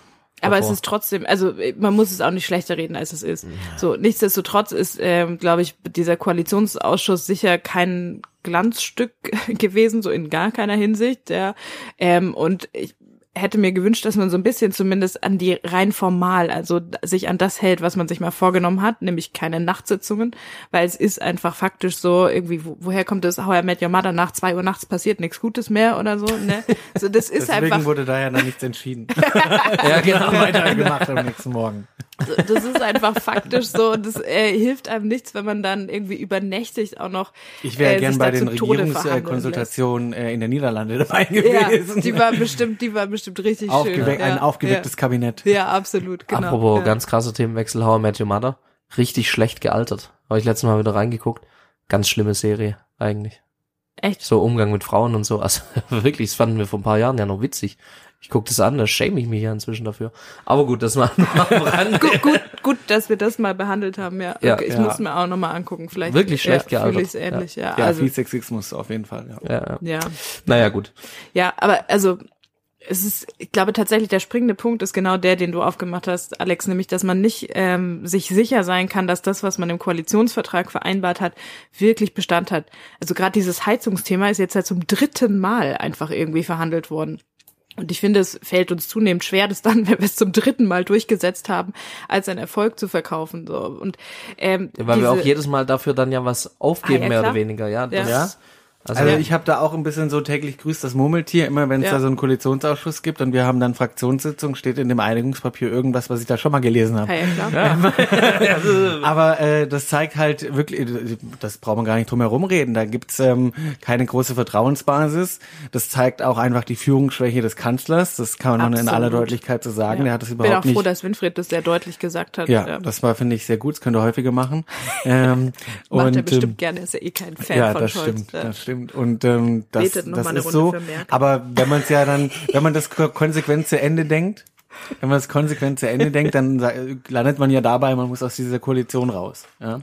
Aber es davor. ist trotzdem, also man muss es auch nicht schlechter reden, als es ist. So, nichtsdestotrotz ist, ähm, glaube ich, dieser Koalitionsausschuss sicher kein Glanzstück gewesen, so in gar keiner Hinsicht. Ja. Ähm, und ich hätte mir gewünscht, dass man so ein bisschen zumindest an die rein formal, also sich an das hält, was man sich mal vorgenommen hat, nämlich keine Nachtsitzungen, weil es ist einfach faktisch so, irgendwie, wo, woher kommt das, How I Met Your Mother, nach zwei Uhr nachts passiert nichts Gutes mehr oder so, ne? So, das ist Deswegen einfach, wurde da ja dann nichts entschieden. ja, genau. Weitergemacht am nächsten Morgen. Das ist einfach faktisch so und das äh, hilft einem nichts, wenn man dann irgendwie übernächtigt auch noch. Ich wäre äh, gern bei den Regierungskonsultationen äh, in der Niederlande dabei lässt. Ja, gewesen. die war bestimmt, die war bestimmt richtig Aufgeweck schön. Ein ja, aufgewecktes Kabinett. Ja, ja absolut, genau. Apropos ja. ganz krasser Themenwechsel, How I Met Your Mother. Richtig schlecht gealtert. Habe ich letztes Mal wieder reingeguckt. Ganz schlimme Serie, eigentlich. Echt? So Umgang mit Frauen und so. Also wirklich, das fanden wir vor ein paar Jahren ja noch witzig. Ich guck das an, da schäme ich mich ja inzwischen dafür. Aber gut, das mal nur am Rande. Gut, gut, gut, dass wir das mal behandelt haben, ja. Ja, okay, ich ja. muss mir auch nochmal angucken. Vielleicht Wirklich schlecht ja, gealtert. Fühle ich es ähnlich, ja. Ja, also, viel Sexismus auf jeden Fall. Ja. Ja, ja. ja. Naja, gut. Ja, aber also es ist, ich glaube tatsächlich, der springende Punkt ist genau der, den du aufgemacht hast, Alex, nämlich, dass man nicht ähm, sich sicher sein kann, dass das, was man im Koalitionsvertrag vereinbart hat, wirklich Bestand hat. Also gerade dieses Heizungsthema ist jetzt ja zum dritten Mal einfach irgendwie verhandelt worden. Und ich finde, es fällt uns zunehmend schwer, das dann, wenn wir es zum dritten Mal durchgesetzt haben, als ein Erfolg zu verkaufen. So. Und ähm, Weil wir auch jedes Mal dafür dann ja was aufgeben, Ah, ja, mehr oder weniger, ja. Das, Ja. Also, Also ich habe da auch ein bisschen so täglich grüßt das Murmeltier, immer wenn es Ja. da so einen Koalitionsausschuss gibt und wir haben dann Fraktionssitzung, steht in dem Einigungspapier irgendwas, was ich da schon mal gelesen habe. ja. Aber äh, das zeigt halt wirklich, das braucht man gar nicht drum herum reden. Da gibt's ähm, keine große Vertrauensbasis. Das zeigt auch einfach die Führungsschwäche des Kanzlers. Das kann man in Absolut. aller Deutlichkeit so sagen. Ja. Der hat das Ich bin auch überhaupt froh, nicht. dass Winfried das sehr deutlich gesagt hat. Ja, das war finde ich sehr gut. Das könnte er häufiger machen. ähm, Macht und, er bestimmt ähm, gerne, ist ja eh kein Fan ja, von das Scholz. stimmt, ja. das stimmt. Und ähm, das, das ist so. Aber wenn man es ja dann, wenn man das ko- konsequent zu Ende denkt, wenn man es konsequent zu Ende denkt, dann landet man ja dabei, man muss aus dieser Koalition raus. Ja?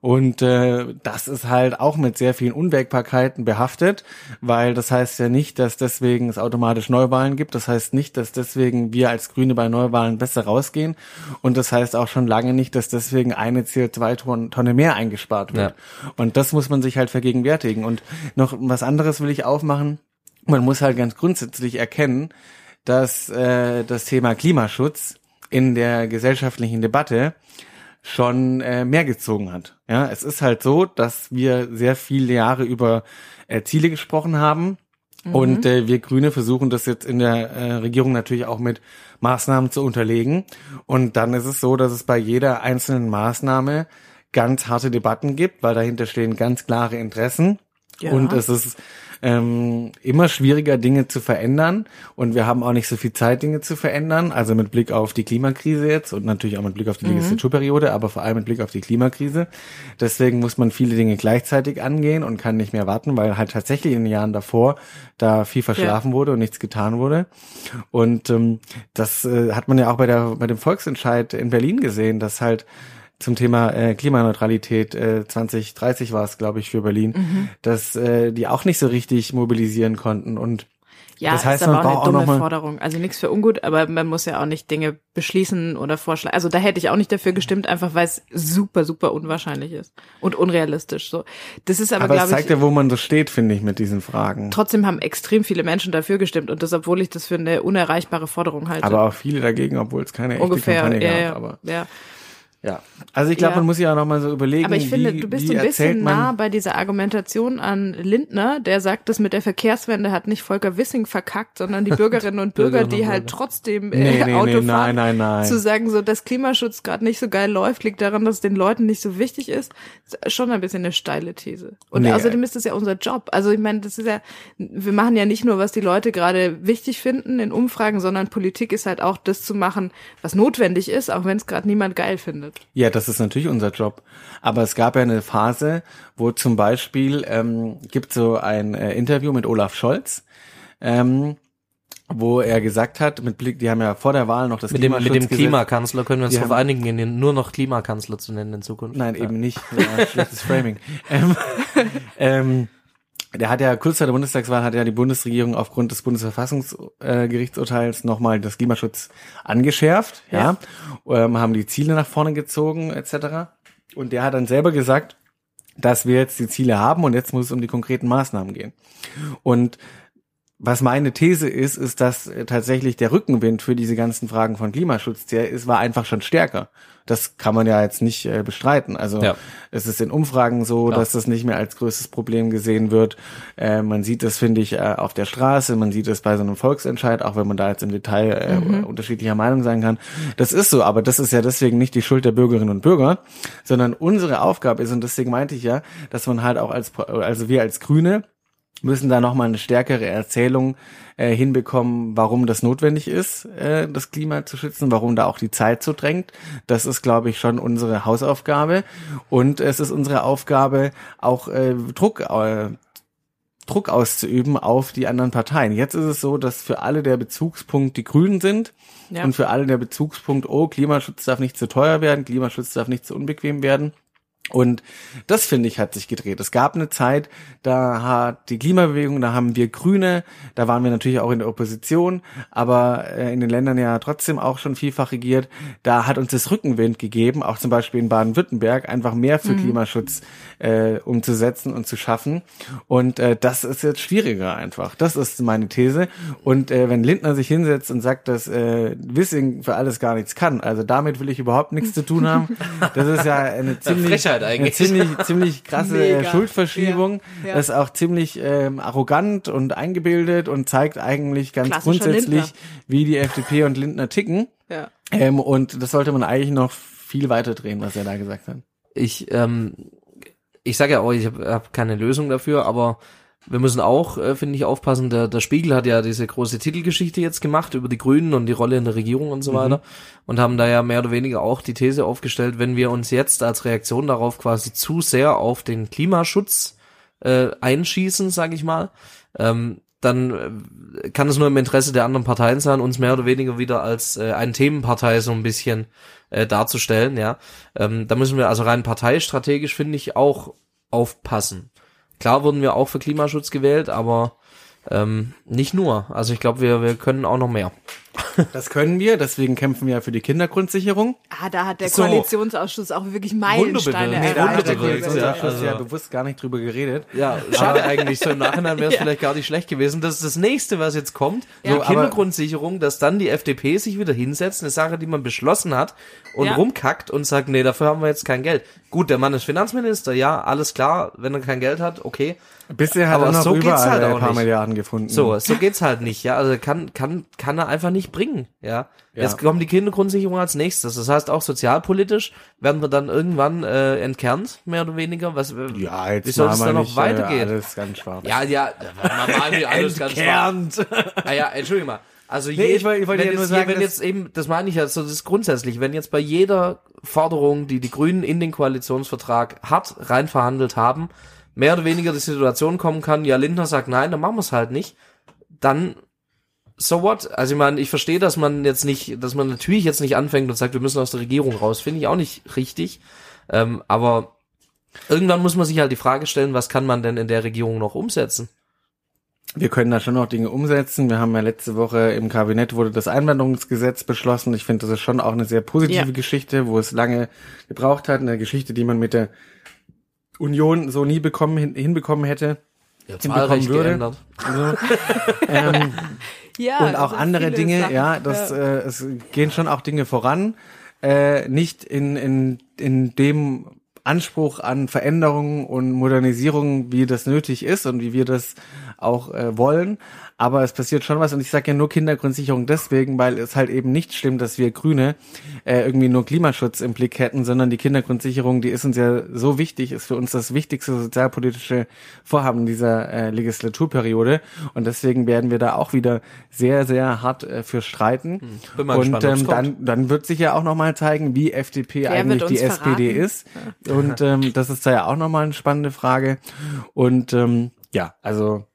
Und äh, das ist halt auch mit sehr vielen Unwägbarkeiten behaftet, weil das heißt ja nicht, dass deswegen es automatisch Neuwahlen gibt. Das heißt nicht, dass deswegen wir als Grüne bei Neuwahlen besser rausgehen. Und das heißt auch schon lange nicht, dass deswegen eine CO2-Tonne mehr eingespart wird. Ja. Und das muss man sich halt vergegenwärtigen. Und noch was anderes will ich aufmachen. Man muss halt ganz grundsätzlich erkennen, dass äh, das Thema Klimaschutz in der gesellschaftlichen Debatte schon äh, mehr gezogen hat. Ja, es ist halt so, dass wir sehr viele Jahre über äh, Ziele gesprochen haben mhm. und äh, wir Grüne versuchen das jetzt in der äh, Regierung natürlich auch mit Maßnahmen zu unterlegen. Und dann ist es so, dass es bei jeder einzelnen Maßnahme ganz harte Debatten gibt, weil dahinter stehen ganz klare Interessen. Ja. Und es ist ähm, immer schwieriger, Dinge zu verändern. Und wir haben auch nicht so viel Zeit, Dinge zu verändern. Also mit Blick auf die Klimakrise jetzt und natürlich auch mit Blick auf die mhm. Legislaturperiode, aber vor allem mit Blick auf die Klimakrise. Deswegen muss man viele Dinge gleichzeitig angehen und kann nicht mehr warten, weil halt tatsächlich in den Jahren davor da viel verschlafen ja. wurde und nichts getan wurde. Und ähm, das äh, hat man ja auch bei der bei dem Volksentscheid in Berlin gesehen, dass halt zum Thema äh, Klimaneutralität äh, 2030 war es, glaube ich, für Berlin, mhm. dass äh, die auch nicht so richtig mobilisieren konnten und ja, das heißt, ist aber auch eine dumme Forderung. Also nichts für ungut, aber man muss ja auch nicht Dinge beschließen oder vorschlagen. Also da hätte ich auch nicht dafür gestimmt, einfach weil es super, super unwahrscheinlich ist und unrealistisch. So, das ist aber, aber glaube ich. zeigt ja, wo man so steht, finde ich, mit diesen Fragen. Trotzdem haben extrem viele Menschen dafür gestimmt und das, obwohl ich das für eine unerreichbare Forderung halte. Aber auch viele dagegen, obwohl es keine echte Ungefähr, Kampagne ja, gab. Aber ja. Ja, also ich glaube, Ja. man muss ja auch noch mal so überlegen, Aber ich finde, wie, du bist so ein bisschen nah bei dieser Argumentation an Lindner, der sagt, das mit der Verkehrswende hat nicht Volker Wissing verkackt, sondern die Bürgerinnen und Bürger, Bürgerinnen die halt Bürger. trotzdem äh, Nee, nee, Auto nee, fahren. nein, nein, nein. Zu sagen, so, dass Klimaschutz gerade nicht so geil läuft, liegt daran, dass es den Leuten nicht so wichtig ist, ist schon ein bisschen eine steile These. Und Nee. außerdem ist das ja unser Job. Also ich meine, das ist ja, wir machen ja nicht nur, was die Leute gerade wichtig finden in Umfragen, sondern Politik ist halt auch das zu machen, was notwendig ist, auch wenn es gerade niemand geil findet. Ja, das ist natürlich unser Job. Aber es gab ja eine Phase, wo zum Beispiel ähm, gibt so ein äh, Interview mit Olaf Scholz, ähm, wo er gesagt hat, mit Blick, die haben ja vor der Wahl noch das Mit dem, mit dem Klimakanzler können wir uns darauf einigen, ihn nur noch Klimakanzler zu nennen in Zukunft. Nein, Ja. eben nicht. Ja, schlechtes Framing. Ähm, ähm, der hat ja kurz vor der Bundestagswahl hat ja die Bundesregierung aufgrund des Bundesverfassungsgerichtsurteils nochmal das Klimaschutz angeschärft, ja, Ähm, haben die Ziele nach vorne gezogen etc. Und der hat dann selber gesagt, dass wir jetzt die Ziele haben und jetzt muss es um die konkreten Maßnahmen gehen. Und was meine These ist, ist, dass äh, tatsächlich der Rückenwind für diese ganzen Fragen von Klimaschutz, der ist, war einfach schon stärker. Das kann man ja jetzt nicht äh, bestreiten. Also Ja. es ist in Umfragen so, Ja. dass das nicht mehr als größtes Problem gesehen wird. Äh, man sieht das, finde ich, äh, auf der Straße, man sieht es bei so einem Volksentscheid, auch wenn man da jetzt im Detail äh, unterschiedlicher Meinung sein kann. Das ist so, aber das ist ja deswegen nicht die Schuld der Bürgerinnen und Bürger, sondern unsere Aufgabe ist, und deswegen meinte ich ja, dass man halt auch als, also wir als Grüne, müssen da nochmal eine stärkere Erzählung äh, hinbekommen, warum das notwendig ist, äh, das Klima zu schützen, warum da auch die Zeit so drängt. Das ist, glaube ich, schon unsere Hausaufgabe. Und es ist unsere Aufgabe, auch äh, Druck, äh, Druck auszuüben auf die anderen Parteien. Jetzt ist es so, dass für alle der Bezugspunkt die Grünen sind Ja. und für alle der Bezugspunkt, oh, Klimaschutz darf nicht zu teuer werden, Klimaschutz darf nicht zu unbequem werden. Und das finde ich hat sich gedreht. Es gab eine Zeit, da hat die Klimabewegung, da haben wir Grüne, da waren wir natürlich auch in der Opposition, aber äh, in den Ländern ja trotzdem auch schon vielfach regiert. Da hat uns das Rückenwind gegeben, auch zum Beispiel in Baden-Württemberg, einfach mehr für Klimaschutz äh, umzusetzen und zu schaffen. Und äh, das ist jetzt schwieriger einfach. Das ist meine These. Und äh, wenn Lindner sich hinsetzt und sagt, dass äh, Wissing für alles gar nichts kann, also damit will ich überhaupt nichts zu tun haben. Das ist ja eine ziemlich, Eine eigentlich. ziemlich, ziemlich krasse äh, Mega. Schuldverschiebung. Ja, ja. Das ist auch ziemlich ähm, arrogant und eingebildet und zeigt eigentlich ganz grundsätzlich, Lindner. wie die FDP und Lindner ticken. Ja. Ähm, und das sollte man eigentlich noch viel weiter drehen, was er da gesagt hat. ich, ähm, ich sage ja auch, ich habe hab keine Lösung dafür, aber wir müssen auch, äh, finde ich, aufpassen. Der, der Spiegel hat ja diese große Titelgeschichte jetzt gemacht über die Grünen und die Rolle in der Regierung und so weiter und haben da ja mehr oder weniger auch die These aufgestellt, wenn wir uns jetzt als Reaktion darauf quasi zu sehr auf den Klimaschutz äh, einschießen, sage ich mal, ähm, dann äh, kann es nur im Interesse der anderen Parteien sein, uns mehr oder weniger wieder als äh, eine Themenpartei so ein bisschen äh, darzustellen, ja. Ähm, da müssen wir also rein parteistrategisch, finde ich, auch aufpassen. Klar wurden wir auch für Klimaschutz gewählt, aber ähm, nicht nur. Also ich glaube, wir, wir können auch noch mehr. Das können wir, deswegen kämpfen wir ja für die Kindergrundsicherung. Ah, da hat der So. Koalitionsausschuss auch wirklich Meilensteine Nee, Da erreicht. hat der Koalitionsausschuss ja, ja, also- bewusst gar nicht drüber geredet. Ja, schade eigentlich. So im Nachhinein wäre es Ja. vielleicht gar nicht schlecht gewesen. Das ist das nächste, was jetzt kommt. Ja. So Aber- Kindergrundsicherung, dass dann die FDP sich wieder hinsetzt, eine Sache, die man beschlossen hat und Ja. rumkackt und sagt, nee, dafür haben wir jetzt kein Geld. Gut, der Mann ist Finanzminister, ja, alles klar. Wenn er kein Geld hat, okay. Bisher hat Aber er noch so geht's überall halt ein auch paar nicht. Milliarden gefunden. So, so geht's halt nicht, ja. Also kann, kann, kann er einfach nicht bringen, ja. Ja. Jetzt kommt die Kindergrundsicherung als nächstes. Das heißt, auch sozialpolitisch werden wir dann irgendwann äh, entkernt, mehr oder weniger. Was, äh, ja, jetzt wie soll es dann noch nicht, weitergehen? Äh, alles ganz schwarz. Ja, ja, mal nicht alles ganz schwarz. Entkernt. Ah ja, entschuldige mal. Also Nee, je, ich wollte- ich wollte wenn ja nur jetzt, sagen, wenn jetzt eben, das meine ich ja, so das ist grundsätzlich, wenn jetzt bei jeder Forderung, die die Grünen in den Koalitionsvertrag hart rein verhandelt haben, mehr oder weniger die Situation kommen kann, ja, Lindner sagt nein, dann machen wir es halt nicht, dann so what? Also ich meine, ich verstehe, dass man jetzt nicht, dass man natürlich jetzt nicht anfängt und sagt, wir müssen aus der Regierung raus, finde ich auch nicht richtig, ähm, aber irgendwann muss man sich halt die Frage stellen, was kann man denn in der Regierung noch umsetzen? Wir können da schon noch Dinge umsetzen. Wir haben ja letzte Woche im Kabinett wurde das Einwanderungsgesetz beschlossen. Ich finde, das ist schon auch eine sehr positive Ja. Geschichte, wo es lange gebraucht hat. Eine Geschichte, die man mit der Union so nie bekommen, hin, hinbekommen hätte. Ja, Hinbekommen Wahlrecht würde. geändert. Also, ähm, Ja, und auch andere Dinge, Sachen. ja, das, Äh, es gehen schon auch Dinge voran, äh, nicht in, in, in dem Anspruch an Veränderungen und Modernisierung, wie das nötig ist und wie wir das auch äh, wollen. Aber es passiert schon was und ich sage ja nur Kindergrundsicherung deswegen, weil es halt eben nicht stimmt, dass wir Grüne äh, irgendwie nur Klimaschutz im Blick hätten, sondern die Kindergrundsicherung, die ist uns ja so wichtig, ist für uns das wichtigste sozialpolitische Vorhaben dieser äh, Legislaturperiode und deswegen werden wir da auch wieder sehr, sehr hart äh, für streiten. Bin mal und gespannt, ähm, dann, dann wird sich ja auch nochmal zeigen, wie FDP Wer eigentlich die uns SPD verraten? ist. Und ähm, das ist da ja auch nochmal eine spannende Frage. Und ähm, ja, also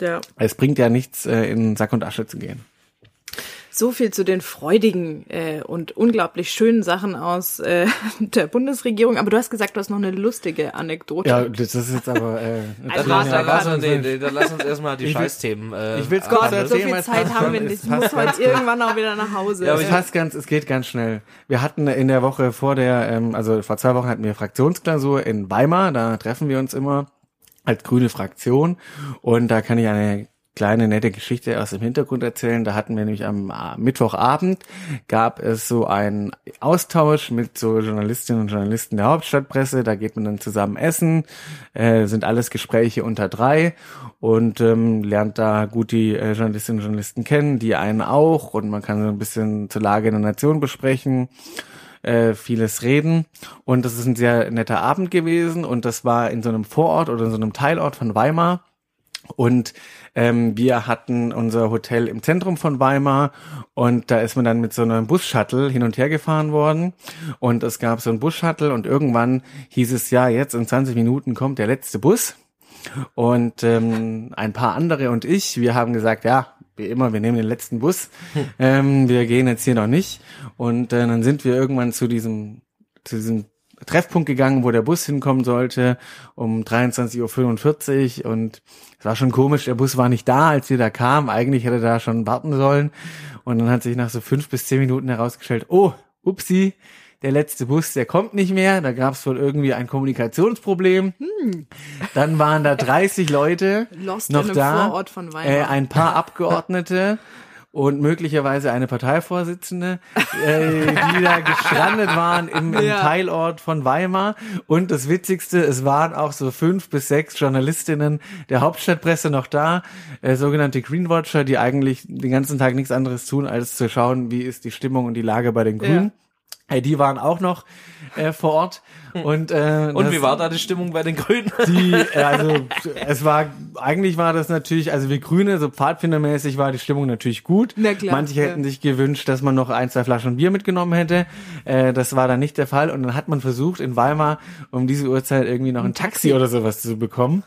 Ja. es bringt ja nichts, äh, in Sack und Asche zu gehen. So viel zu den freudigen äh, und unglaublich schönen Sachen aus äh, der Bundesregierung. Aber du hast gesagt, du hast noch eine lustige Anekdote. Ja, das ist jetzt aber. Äh, Also warte, dann, warte. lass uns, nee, nee, dann lass uns erstmal die Ich will- Scheißthemen. Äh, ich will's Gott, kurz so erzählen, viel weil es Zeit haben wir nicht. es Ich muss heute irgendwann auch wieder nach Hause. Ja, aber es passt ganz, es geht ganz schnell. Wir hatten in der Woche vor der, ähm, also vor zwei Wochen hatten wir Fraktionsklausur in Weimar, da treffen wir uns immer als grüne Fraktion. Und da kann ich eine kleine nette Geschichte aus dem Hintergrund erzählen. Da hatten wir nämlich am äh, Mittwochabend gab es so einen Austausch mit so Journalistinnen und Journalisten der Hauptstadtpresse. Da geht man dann zusammen essen, äh, sind alles Gespräche unter drei. Und ähm, lernt da gut die äh, Journalistinnen und Journalisten kennen, die einen auch. Und man kann so ein bisschen zur Lage der Nation besprechen äh, vieles reden. Und das ist ein sehr netter Abend gewesen. Und das war in so einem Vorort oder in so einem Teilort von Weimar. Und ähm, wir hatten unser Hotel im Zentrum von Weimar und da ist man dann mit so einem Bus-Shuttle hin und her gefahren worden und es gab so einen Bus-Shuttle und irgendwann hieß es ja, jetzt in 20 Minuten kommt der letzte Bus und ähm, ein paar andere und ich, wir haben gesagt, ja, wie immer, wir nehmen den letzten Bus, ähm, wir gehen jetzt hier noch nicht. Und äh, dann sind wir irgendwann zu diesem, zu diesem Treffpunkt gegangen, wo der Bus hinkommen sollte, um 23.45 Uhr und es war schon komisch, der Bus war nicht da, als wir da kamen, eigentlich hätte er da schon warten sollen. Und dann hat sich nach so fünf bis zehn Minuten herausgestellt, oh, upsi, der letzte Bus, der kommt nicht mehr, da gab es wohl irgendwie ein Kommunikationsproblem. Dann waren da 30 Leute Lost noch in einem da, Vorort von Weimar. äh, ein paar Abgeordnete und möglicherweise eine Parteivorsitzende, äh, die da gestrandet waren im, im Ja. Teilort von Weimar. Und das Witzigste, es waren auch so fünf bis sechs Journalistinnen der Hauptstadtpresse noch da, äh, sogenannte Greenwatcher, die eigentlich den ganzen Tag nichts anderes tun, als zu schauen, wie ist die Stimmung und die Lage bei den Grünen. Äh, die waren auch noch äh, vor Ort. Und, äh, und das- wie war da die Stimmung bei den Grünen? die, äh, also es war, eigentlich war das natürlich, also wir Grüne, so pfadfindermäßig war die Stimmung natürlich gut. Na klar, Manche hätten ja. sich gewünscht, dass man noch ein, zwei Flaschen Bier mitgenommen hätte. Äh, das war dann nicht der Fall. Und dann hat man versucht, in Weimar um diese Uhrzeit irgendwie noch ein Taxi oder sowas zu bekommen.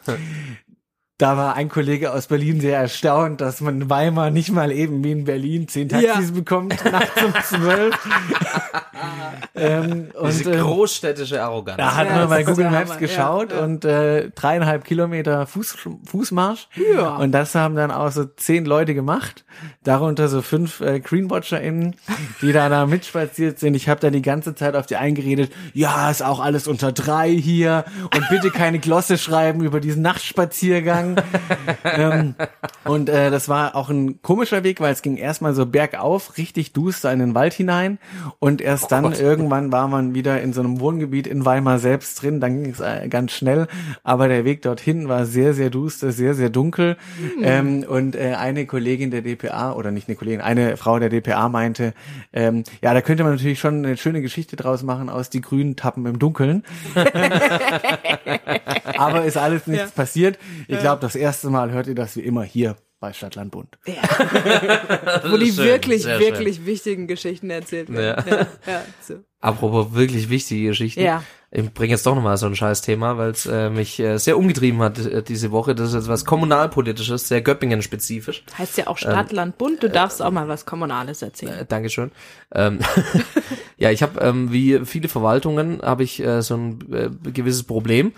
Da war ein Kollege aus Berlin sehr erstaunt, dass man in Weimar nicht mal eben wie in Berlin zehn Taxis Ja. bekommt, nachts um zwölf. ähm, Diese und, äh, großstädtische Arroganz. da hat Ja, man bei Google Maps Hammer. geschaut Ja, ja. und äh, dreieinhalb Kilometer Fuß, Fußmarsch. Ja. Und das haben dann auch so zehn Leute gemacht, darunter so fünf äh, GreenwatcherInnen, die da da mitspaziert sind. Ich habe dann die ganze Zeit auf die eingeredet, ja, ist auch alles unter drei hier und bitte keine Glosse schreiben über diesen Nachtspaziergang. ähm, und äh, das war auch ein komischer Weg, weil es ging erstmal so bergauf, richtig duster in den Wald hinein. Und erst dann irgendwann war man wieder in so einem Wohngebiet in Weimar selbst drin, dann ging es äh, ganz schnell, aber der Weg dorthin war sehr, sehr duster, sehr, sehr dunkel. Ähm, und äh, eine Kollegin der DPA oder nicht eine Kollegin, eine Frau der DPA meinte, ähm, ja, da könnte man natürlich schon eine schöne Geschichte draus machen aus die grünen Tappen im Dunkeln. aber ist alles nichts Ja. passiert. Ich glaube, das erste Mal hört ihr das wie immer hier bei Stadtland Bund. Wo die Schön, wirklich, wirklich wichtigen Geschichten erzählt werden. Ja. Ja, so. Apropos wirklich wichtige Geschichten. Ja. Ich bringe jetzt doch nochmal so ein scheiß Thema, weil es äh, mich äh, sehr umgetrieben hat äh, diese Woche. Das ist jetzt was kommunalpolitisches, sehr Göppingen-spezifisch. Heißt ja auch Stadt, Land, Bund. Du darfst auch mal was Kommunales erzählen. Äh, Dankeschön. Ähm, ja, ich habe ähm, wie viele Verwaltungen habe ich äh, so ein äh, gewisses Problem,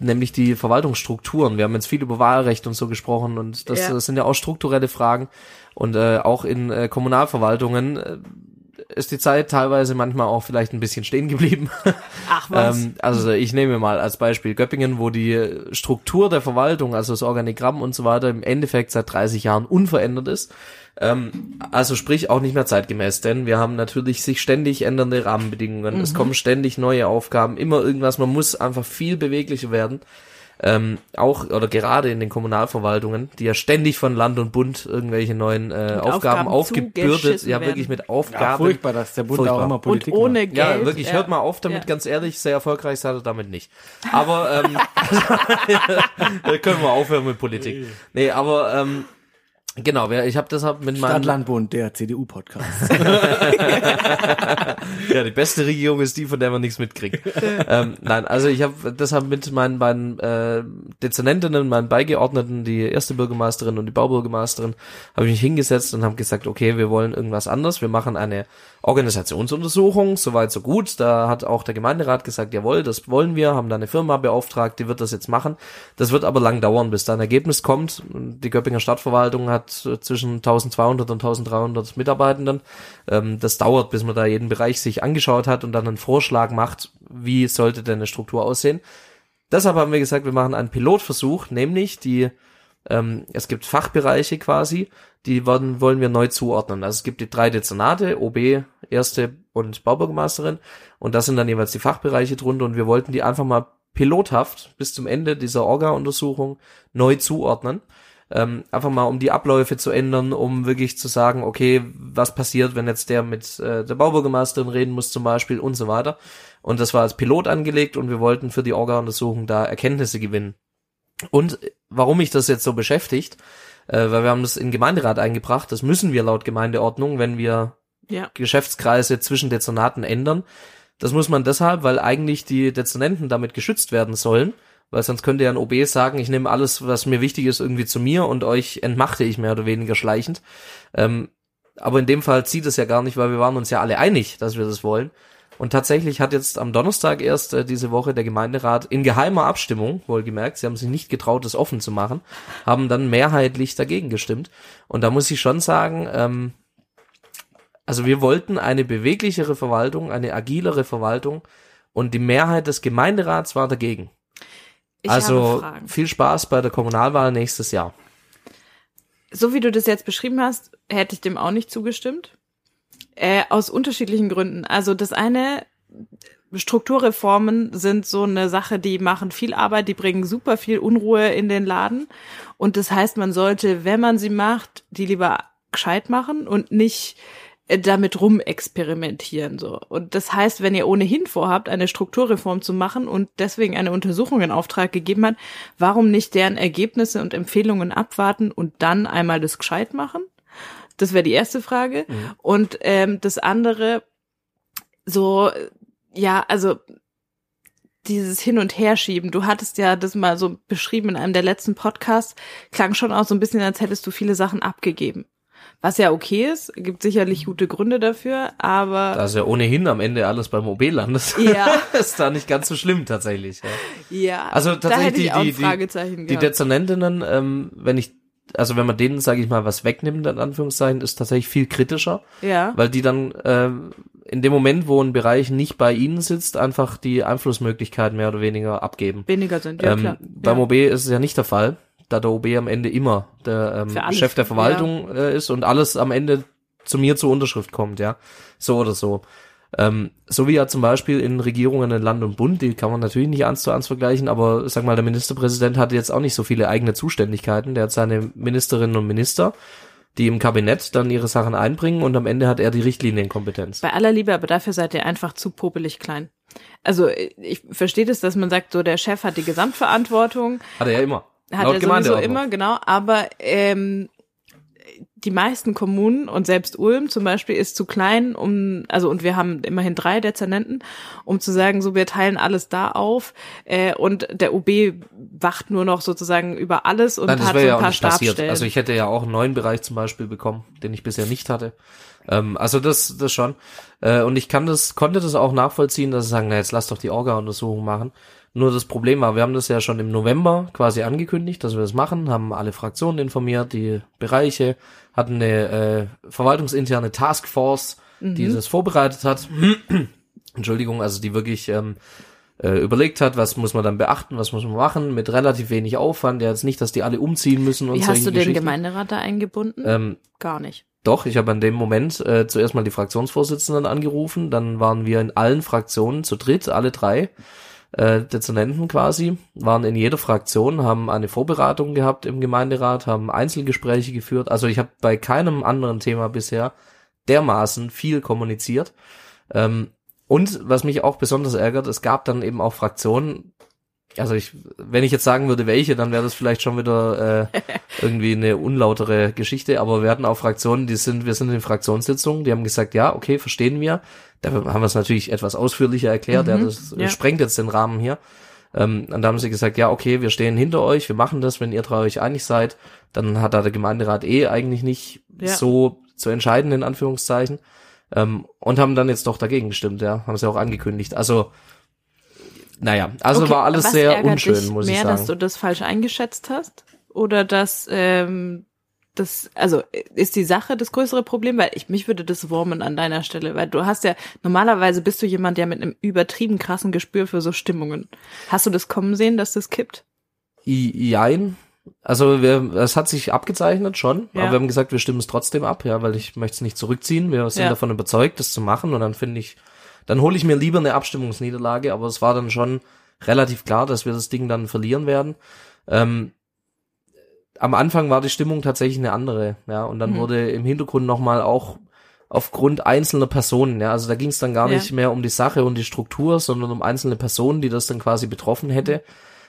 nämlich die Verwaltungsstrukturen. Wir haben jetzt viel über Wahlrecht und so gesprochen und das, Ja. das sind ja auch strukturelle Fragen und äh, auch in äh, Kommunalverwaltungen äh, ist die Zeit teilweise manchmal auch vielleicht ein bisschen stehen geblieben. Ach was. Ähm, also ich nehme mal als Beispiel Göppingen, wo die Struktur der Verwaltung, also das Organigramm und so weiter, im Endeffekt seit 30 Jahren unverändert ist. Ähm, also sprich auch nicht mehr zeitgemäß, denn wir haben natürlich sich ständig ändernde Rahmenbedingungen. Es kommen ständig neue Aufgaben, immer irgendwas. Man muss einfach viel beweglicher werden. Ähm, auch oder gerade in den Kommunalverwaltungen, die ja ständig von Land und Bund irgendwelche neuen äh, Aufgaben, Aufgaben aufgebürdet, ja wirklich mit Ja, Aufgaben. furchtbar, dass der Bund Furchtbar. auch immer Und Politik ohne macht. Geld. Ja, wirklich, hört mal auf damit, Ja. ganz ehrlich, sehr erfolgreich seid ihr damit nicht. Aber ähm, können wir aufhören mit Politik. Nee, aber ähm, genau, ich habe deshalb mit meinem Stadtland Bund, der CDU-Podcast. ja, die beste Regierung ist die, von der man nichts mitkriegt. ähm, nein, also ich habe deshalb mit meinen beiden äh, Dezernentinnen, meinen Beigeordneten, die erste Bürgermeisterin und die Baubürgermeisterin, habe ich mich hingesetzt und habe gesagt, okay, wir wollen irgendwas anderes. Wir machen eine Organisationsuntersuchung, soweit so gut. Da hat auch der Gemeinderat gesagt, jawohl, das wollen wir, haben da eine Firma beauftragt, die wird das jetzt machen. Das wird aber lang dauern, bis da ein Ergebnis kommt. Die Göppinger Stadtverwaltung hat zwischen 1200 und 1300 Mitarbeitenden. Ähm, das dauert, bis man da jeden Bereich sich angeschaut hat und dann einen Vorschlag macht, wie sollte denn eine Struktur aussehen. Deshalb haben wir gesagt, wir machen einen Pilotversuch, nämlich die, ähm, es gibt Fachbereiche quasi, die wollen, wollen wir neu zuordnen. Also es gibt die drei Dezernate, OB, Erste und Baubürgermeisterin und das sind dann jeweils die Fachbereiche drunter und wir wollten die einfach mal pilothaft bis zum Ende dieser Orga-Untersuchung neu zuordnen. Ähm, einfach mal, um die Abläufe zu ändern, um wirklich zu sagen, okay, was passiert, wenn jetzt der mit äh, der Baubürgermeisterin reden muss zum Beispiel und so weiter. Und das war als Pilot angelegt und wir wollten für die Orga-Untersuchung da Erkenntnisse gewinnen. Und warum mich das jetzt so beschäftigt, äh, weil wir haben das in Gemeinderat eingebracht, das müssen wir laut Gemeindeordnung, wenn wir Ja. Geschäftskreise zwischen Dezernaten ändern. Das muss man deshalb, weil eigentlich die Dezernenten damit geschützt werden sollen, weil sonst könnte ja ein OB sagen, ich nehme alles, was mir wichtig ist, irgendwie zu mir und euch entmachte ich mehr oder weniger schleichend. Ähm, aber in dem Fall zieht es ja gar nicht, weil wir waren uns ja alle einig, dass wir das wollen. Und tatsächlich hat jetzt am Donnerstag erst äh, diese Woche der Gemeinderat in geheimer Abstimmung, wohlgemerkt, sie haben sich nicht getraut, das offen zu machen, haben dann mehrheitlich dagegen gestimmt. Und da muss ich schon sagen, ähm, also wir wollten eine beweglichere Verwaltung, eine agilere Verwaltung und die Mehrheit des Gemeinderats war dagegen. Ich also viel Spaß bei der Kommunalwahl nächstes Jahr. So wie du das jetzt beschrieben hast, hätte ich dem auch nicht zugestimmt. Äh, aus unterschiedlichen Gründen. Also das eine, Strukturreformen sind so eine Sache, die machen viel Arbeit, die bringen super viel Unruhe in den Laden. Und das heißt, man sollte, wenn man sie macht, die lieber gescheit machen und nicht damit rumexperimentieren so. Und das heißt, wenn ihr ohnehin vorhabt, eine Strukturreform zu machen und deswegen eine Untersuchung in Auftrag gegeben hat, warum nicht deren Ergebnisse und Empfehlungen abwarten und dann einmal das gescheit machen? Das wäre die erste Frage. Und ähm, das andere, so, ja, also dieses Hin- und Herschieben. Du hattest ja das mal so beschrieben in einem der letzten Podcasts, klang schon auch so ein bisschen, als hättest du viele Sachen abgegeben. Was ja okay ist, gibt sicherlich gute Gründe dafür, aber. Da ist ja ohnehin am Ende alles beim OB landet. Ja. ist da nicht ganz so schlimm tatsächlich. Ja. ja, Also tatsächlich die, die, die. Dezernentinnen, ähm, wenn ich, also wenn man denen, sage ich mal, was wegnimmt, in Anführungszeichen, ist tatsächlich viel kritischer, ja. weil die dann ähm, in dem Moment, wo ein Bereich nicht bei ihnen sitzt, einfach die Einflussmöglichkeit mehr oder weniger abgeben. Weniger sind, ja ähm, klar. Beim ja. OB ist es ja nicht der Fall, da der OB am Ende immer der ähm, alles, Chef der Verwaltung äh, ist und alles am Ende zu mir zur Unterschrift kommt, ja. So oder so. Ähm, so wie ja zum Beispiel in Regierungen in Land und Bund, die kann man natürlich nicht eins zu eins vergleichen, aber sag mal, der Ministerpräsident hatte jetzt auch nicht so viele eigene Zuständigkeiten. Der hat seine Ministerinnen und Minister, die im Kabinett dann ihre Sachen einbringen und am Ende hat er die Richtlinienkompetenz. Bei aller Liebe, aber dafür seid ihr einfach zu popelig klein. Also ich verstehe das, dass man sagt, so der Chef hat die Gesamtverantwortung, Hat er ja immer. Hat Laut er sowieso immer, genau, aber ähm, die meisten Kommunen und selbst Ulm zum Beispiel ist zu klein, um, also und wir haben immerhin drei Dezernenten, um zu sagen, so wir teilen alles da auf äh, und der OB wacht nur noch sozusagen über alles und Nein, hat so ja ein auch paar. Stabstellen. Also ich hätte ja auch einen neuen Bereich zum Beispiel bekommen, den ich bisher nicht hatte. Ähm, also das, das schon. Äh, und ich kann das, konnte das auch nachvollziehen, dass sie sagen, na jetzt lass doch die Orga-Untersuchung machen. Nur das Problem war, wir haben das ja schon im November quasi angekündigt, dass wir das machen, haben alle Fraktionen informiert, die Bereiche, hatten eine äh, verwaltungsinterne Taskforce, die das vorbereitet hat. Entschuldigung, also die wirklich ähm, äh, überlegt hat, was muss man dann beachten, was muss man machen, mit relativ wenig Aufwand. Ja, jetzt nicht, dass die alle umziehen müssen und Wie solche hast du den. Gemeinderat da eingebunden? Ähm, Gar nicht. doch, ich habe an dem Moment äh, zuerst mal die Fraktionsvorsitzenden angerufen, dann waren wir in allen Fraktionen zu dritt, alle drei äh, Dezernenten quasi, waren in jeder Fraktion, haben eine Vorberatung gehabt im Gemeinderat, haben Einzelgespräche geführt. Also ich habe bei keinem anderen Thema bisher dermaßen viel kommuniziert. Ähm, und was mich auch besonders ärgert, es gab dann eben auch Fraktionen, also ich, wenn ich jetzt sagen würde, welche, dann wäre das vielleicht schon wieder äh, irgendwie eine unlautere Geschichte, aber wir hatten auch Fraktionen, die sind, wir sind in Fraktionssitzungen, die haben gesagt, ja, okay, verstehen wir. Da haben wir es natürlich etwas ausführlicher erklärt, ja, das ja. sprengt jetzt den Rahmen hier. Ähm, und da haben sie gesagt, ja, okay, wir stehen hinter euch, wir machen das, wenn ihr drei euch einig seid, dann hat da der Gemeinderat eh eigentlich nicht Ja. so zu entscheiden, in Anführungszeichen. Ähm, und haben dann jetzt doch dagegen gestimmt, ja, haben sie auch angekündigt. Also, naja, also Okay, war alles sehr unschön, muss mehr, ich sagen. dass du das falsch eingeschätzt hast? Oder dass ähm, das, also ist die Sache das größere Problem? Weil ich mich würde das wurmen an deiner Stelle, weil du hast ja, normalerweise bist du jemand, der mit einem übertrieben krassen Gespür für so Stimmungen. Hast du das kommen sehen, dass das kippt? I- Jein. Also wir, es hat sich abgezeichnet schon, Ja. aber wir haben gesagt, wir stimmen es trotzdem ab, ja, weil ich möchte es nicht zurückziehen. Wir sind Ja. davon überzeugt, das zu machen und dann finde ich, dann hole ich mir lieber eine Abstimmungsniederlage, aber es war dann schon relativ klar, dass wir das Ding dann verlieren werden. Ähm, am Anfang war die Stimmung tatsächlich eine andere, ja, und dann Mhm. wurde im Hintergrund nochmal auch aufgrund einzelner Personen, ja, also da ging es dann gar Ja. nicht mehr um die Sache und die Struktur, sondern um einzelne Personen, die das dann quasi betroffen hätte,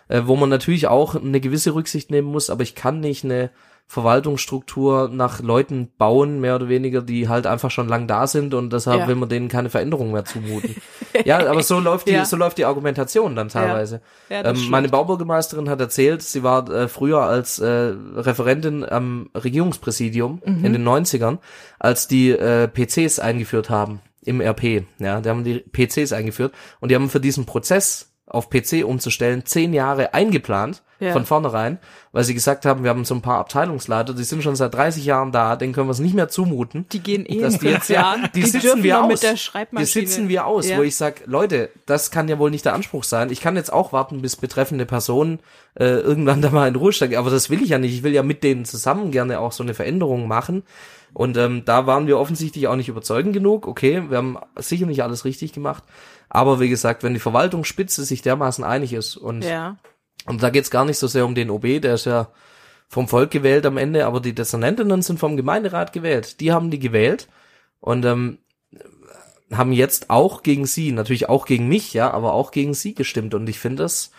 äh, wo man natürlich auch eine gewisse Rücksicht nehmen muss, aber ich kann nicht eine Verwaltungsstruktur nach Leuten bauen, mehr oder weniger, die halt einfach schon lang da sind und deshalb Ja. will man denen keine Veränderung mehr zumuten. ja, aber so läuft die, Ja. so läuft die Argumentation dann teilweise. Ja, ähm, meine Baubürgermeisterin hat erzählt, sie war äh, früher als äh, Referentin am Regierungspräsidium Mhm. in den 90ern, als die äh, PCs eingeführt haben im RP. Ja, die haben die PCs eingeführt und die haben für diesen Prozess auf PC umzustellen zehn Jahre eingeplant Ja. von vornherein, weil sie gesagt haben, wir haben so ein paar Abteilungsleiter, die sind schon seit 30 Jahren da, denen können wir es nicht mehr zumuten. Die gehen eh dass die jetzt ja, Jahren. die, sitzen wir aus. die sitzen wir aus, Ja. wo ich sag, Leute, das kann ja wohl nicht der Anspruch sein. Ich kann jetzt auch warten, bis betreffende Personen äh, irgendwann da mal in Ruhestand gehen, aber das will ich ja nicht. Ich will ja mit denen zusammen gerne auch so eine Veränderung machen. Und ähm, da waren wir offensichtlich auch nicht überzeugend genug. Okay, wir haben sicher nicht alles richtig gemacht. Aber wie gesagt, wenn die Verwaltungsspitze sich dermaßen einig ist und Ja. und da geht's gar nicht so sehr um den OB, der ist ja vom Volk gewählt am Ende, aber die Dezernentinnen sind vom Gemeinderat gewählt. Die haben die gewählt und ähm, haben jetzt auch gegen sie, natürlich auch gegen mich, ja, aber auch gegen sie gestimmt. Und ich finde das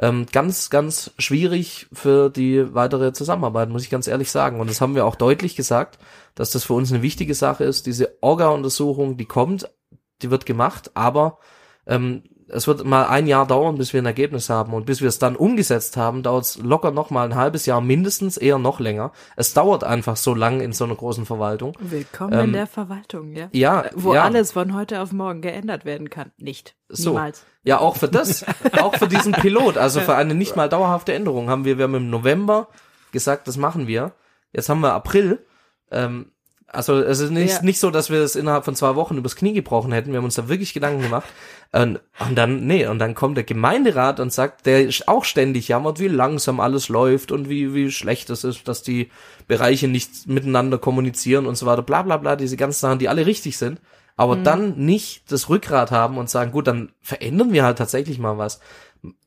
ähm, ganz, ganz schwierig für die weitere Zusammenarbeit, muss ich ganz ehrlich sagen. Und das haben wir auch deutlich gesagt, dass das für uns eine wichtige Sache ist. Diese Orga-Untersuchung, die kommt, die wird gemacht, aber ähm, es wird mal ein Jahr dauern, bis wir ein Ergebnis haben und bis wir es dann umgesetzt haben, dauert es locker noch mal ein halbes Jahr mindestens, eher noch länger. Es dauert einfach so lang in so einer großen Verwaltung. Willkommen in Ähm, der Verwaltung, ja. Ja, Wo ja. alles von heute auf morgen geändert werden kann. Nicht. So. Niemals. Ja, auch für das, auch für diesen Pilot, also für eine nicht mal dauerhafte Änderung haben wir, wir haben im November gesagt, das machen wir. Jetzt haben wir April. Ähm, also es ist nicht, Ja. nicht so, dass wir es innerhalb von zwei Wochen übers Knie gebrochen hätten. Wir haben uns da wirklich Gedanken gemacht. Und, und dann, nee, und dann kommt der Gemeinderat und sagt, der ist auch ständig jammert, wie langsam alles läuft und wie, wie schlecht es ist, dass die Bereiche nicht miteinander kommunizieren und so weiter, bla bla bla, diese ganzen Sachen, die alle richtig sind, aber dann nicht das Rückgrat haben und sagen, gut, dann verändern wir halt tatsächlich mal was.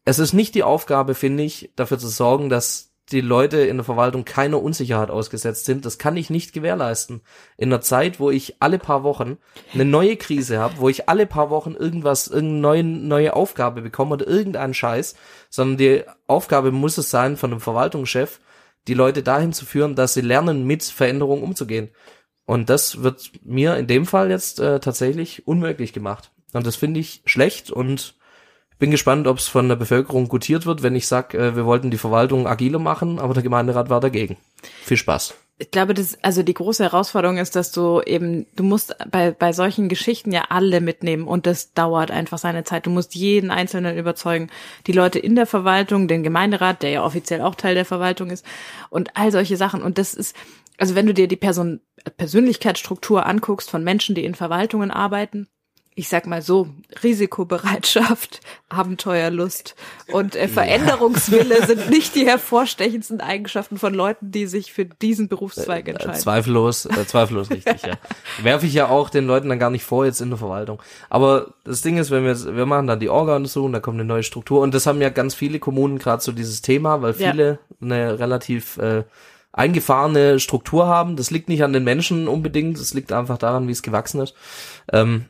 Es ist nicht die Aufgabe, finde ich, dafür zu sorgen, dass die Leute in der Verwaltung keiner Unsicherheit ausgesetzt sind. Das kann ich nicht gewährleisten. In einer Zeit, wo ich alle paar Wochen eine neue Krise habe, wo ich alle paar Wochen irgendwas, irgendeine neue, Aufgabe bekomme oder irgendeinen Scheiß, sondern die Aufgabe muss es sein, von einem Verwaltungschef, die Leute dahin zu führen, dass sie lernen, mit Veränderungen umzugehen. Und das wird mir in dem Fall jetzt äh, tatsächlich unmöglich gemacht. Und das finde ich schlecht und bin gespannt, ob es von der Bevölkerung gutiert wird, wenn ich sag, äh, wir wollten die Verwaltung agiler machen, aber der Gemeinderat war dagegen. Viel Spaß. Ich glaube, das, also die große Herausforderung ist, dass du eben, du musst bei, bei solchen Geschichten ja alle mitnehmen und das dauert einfach seine Zeit. Du musst jeden Einzelnen überzeugen. Die Leute in der Verwaltung, den Gemeinderat, der ja offiziell auch Teil der Verwaltung ist und all solche Sachen. Und das ist, also wenn du dir die Person, Persönlichkeitsstruktur anguckst von Menschen, die in Verwaltungen arbeiten, ich sag mal so, Risikobereitschaft, Abenteuerlust und äh, Veränderungswille sind nicht die hervorstechendsten Eigenschaften von Leuten, die sich für diesen Berufszweig Äh, entscheiden. zweifellos, äh, zweifellos richtig, ja. Werfe ich ja auch den Leuten dann gar nicht vor jetzt in der Verwaltung. Aber das Ding ist, wenn wir wir machen dann die Orga-Untersuchung, da kommt eine neue Struktur und das haben ja ganz viele Kommunen gerade so dieses Thema, weil Ja. viele eine relativ äh, eingefahrene Struktur haben. Das liegt nicht an den Menschen unbedingt, es liegt einfach daran, wie es gewachsen ist. Ähm,